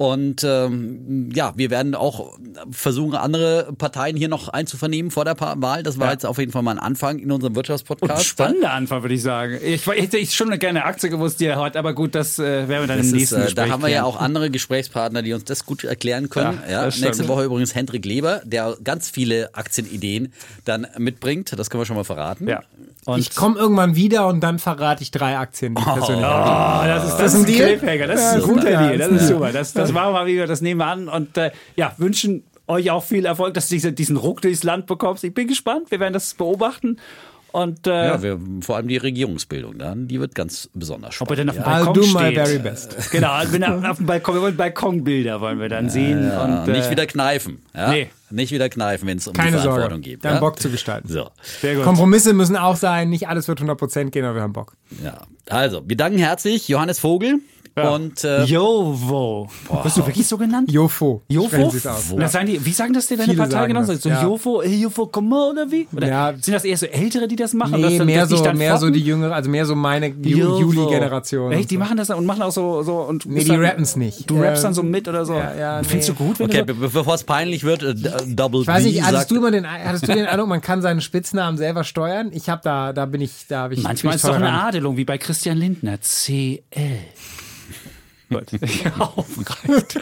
und ähm, ja, wir werden auch versuchen, andere Parteien hier noch einzuvernehmen vor der Wahl. Das war Ja. jetzt auf jeden Fall mal ein Anfang in unserem Und Wirtschaftspodcast. spannender Anfang, würde ich sagen. Ich hätte ich schon eine gerne Aktie gewusst, die er hat, aber gut, das äh, werden wir dann Das im ist, nächsten äh, Gespräch da haben wir ja klären. auch andere Gesprächspartner, die uns das gut erklären können. Ja, Ja, stimmt. nächste Woche übrigens Hendrik Leber, der ganz viele Aktienideen dann mitbringt. Das können wir schon mal verraten. Ja. Und Ich komme irgendwann wieder und dann verrate ich drei Aktien, die habe. Oh, das ist, das Das ist ist ein Deal? Cliffhanger. Das ist Ja, ein ist guter ja, Deal. Das ist ist super. Das, das machen wir wieder. Das nehmen wir an. Und äh, ja, wünschen euch auch viel Erfolg, dass du diese, diesen Ruck durchs Land bekommst. Ich bin gespannt. Wir werden das beobachten. Und äh, Ja, wir, vor allem die Regierungsbildung, dann, die wird ganz besonders ob er spannend. dann auf dem I'll Balkon do steht. my very best. Genau, wenn er auf dem Balkon, wir wollen Balkonbilder wollen wir dann sehen. Ja, und, äh, nicht wieder kneifen. Ja? nee. Nicht wieder kneifen, wenn es um die Keine Verantwortung Sorge, geht. wir haben ja? Bock zu gestalten. So, Sehr gut. Kompromisse müssen auch sein, nicht alles wird 100% gehen, aber wir haben Bock. ja. Also, wir danken herzlich Johannes Vogel Ja. und äh, Jovo. Wirst du wirklich so genannt? Jofo. Jofo? Es das sagen die, wie sagen das denn deine Viele Partei genau? das, So ja. Jofo, äh, Jofo, komm mal oder wie? Oder Ja. sind das eher so Ältere, die das machen? Nee, dass mehr die so, dann mehr so die jüngere, also mehr so meine. Juli-Generation. Echt, die machen das dann und machen auch so, so und Nee, die dann- rappen's nicht. Du rappst Ähm, dann so mit oder so. ja, ja, Und Findest nee. du gut, wenn okay, du be bevor es peinlich wird, äh, Double Ich weiß nicht, hattest du immer den, hattest du den Eindruck, man kann seinen Spitznamen selber steuern? Ich habe da, da bin ich, da habe ich. Manchmal ist es doch eine. Adelung, wie bei Christian Lindner. CL. Gut. Aufreicht.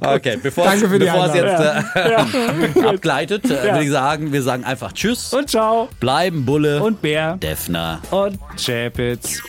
Okay, bevor Danke es, für die bevor es Einladung. jetzt äh, abgleitet, äh, Ja. würde ich sagen, wir sagen einfach Tschüss, Und ciao. bleiben Bulle, Und Bär. Defner. Und Chapitz.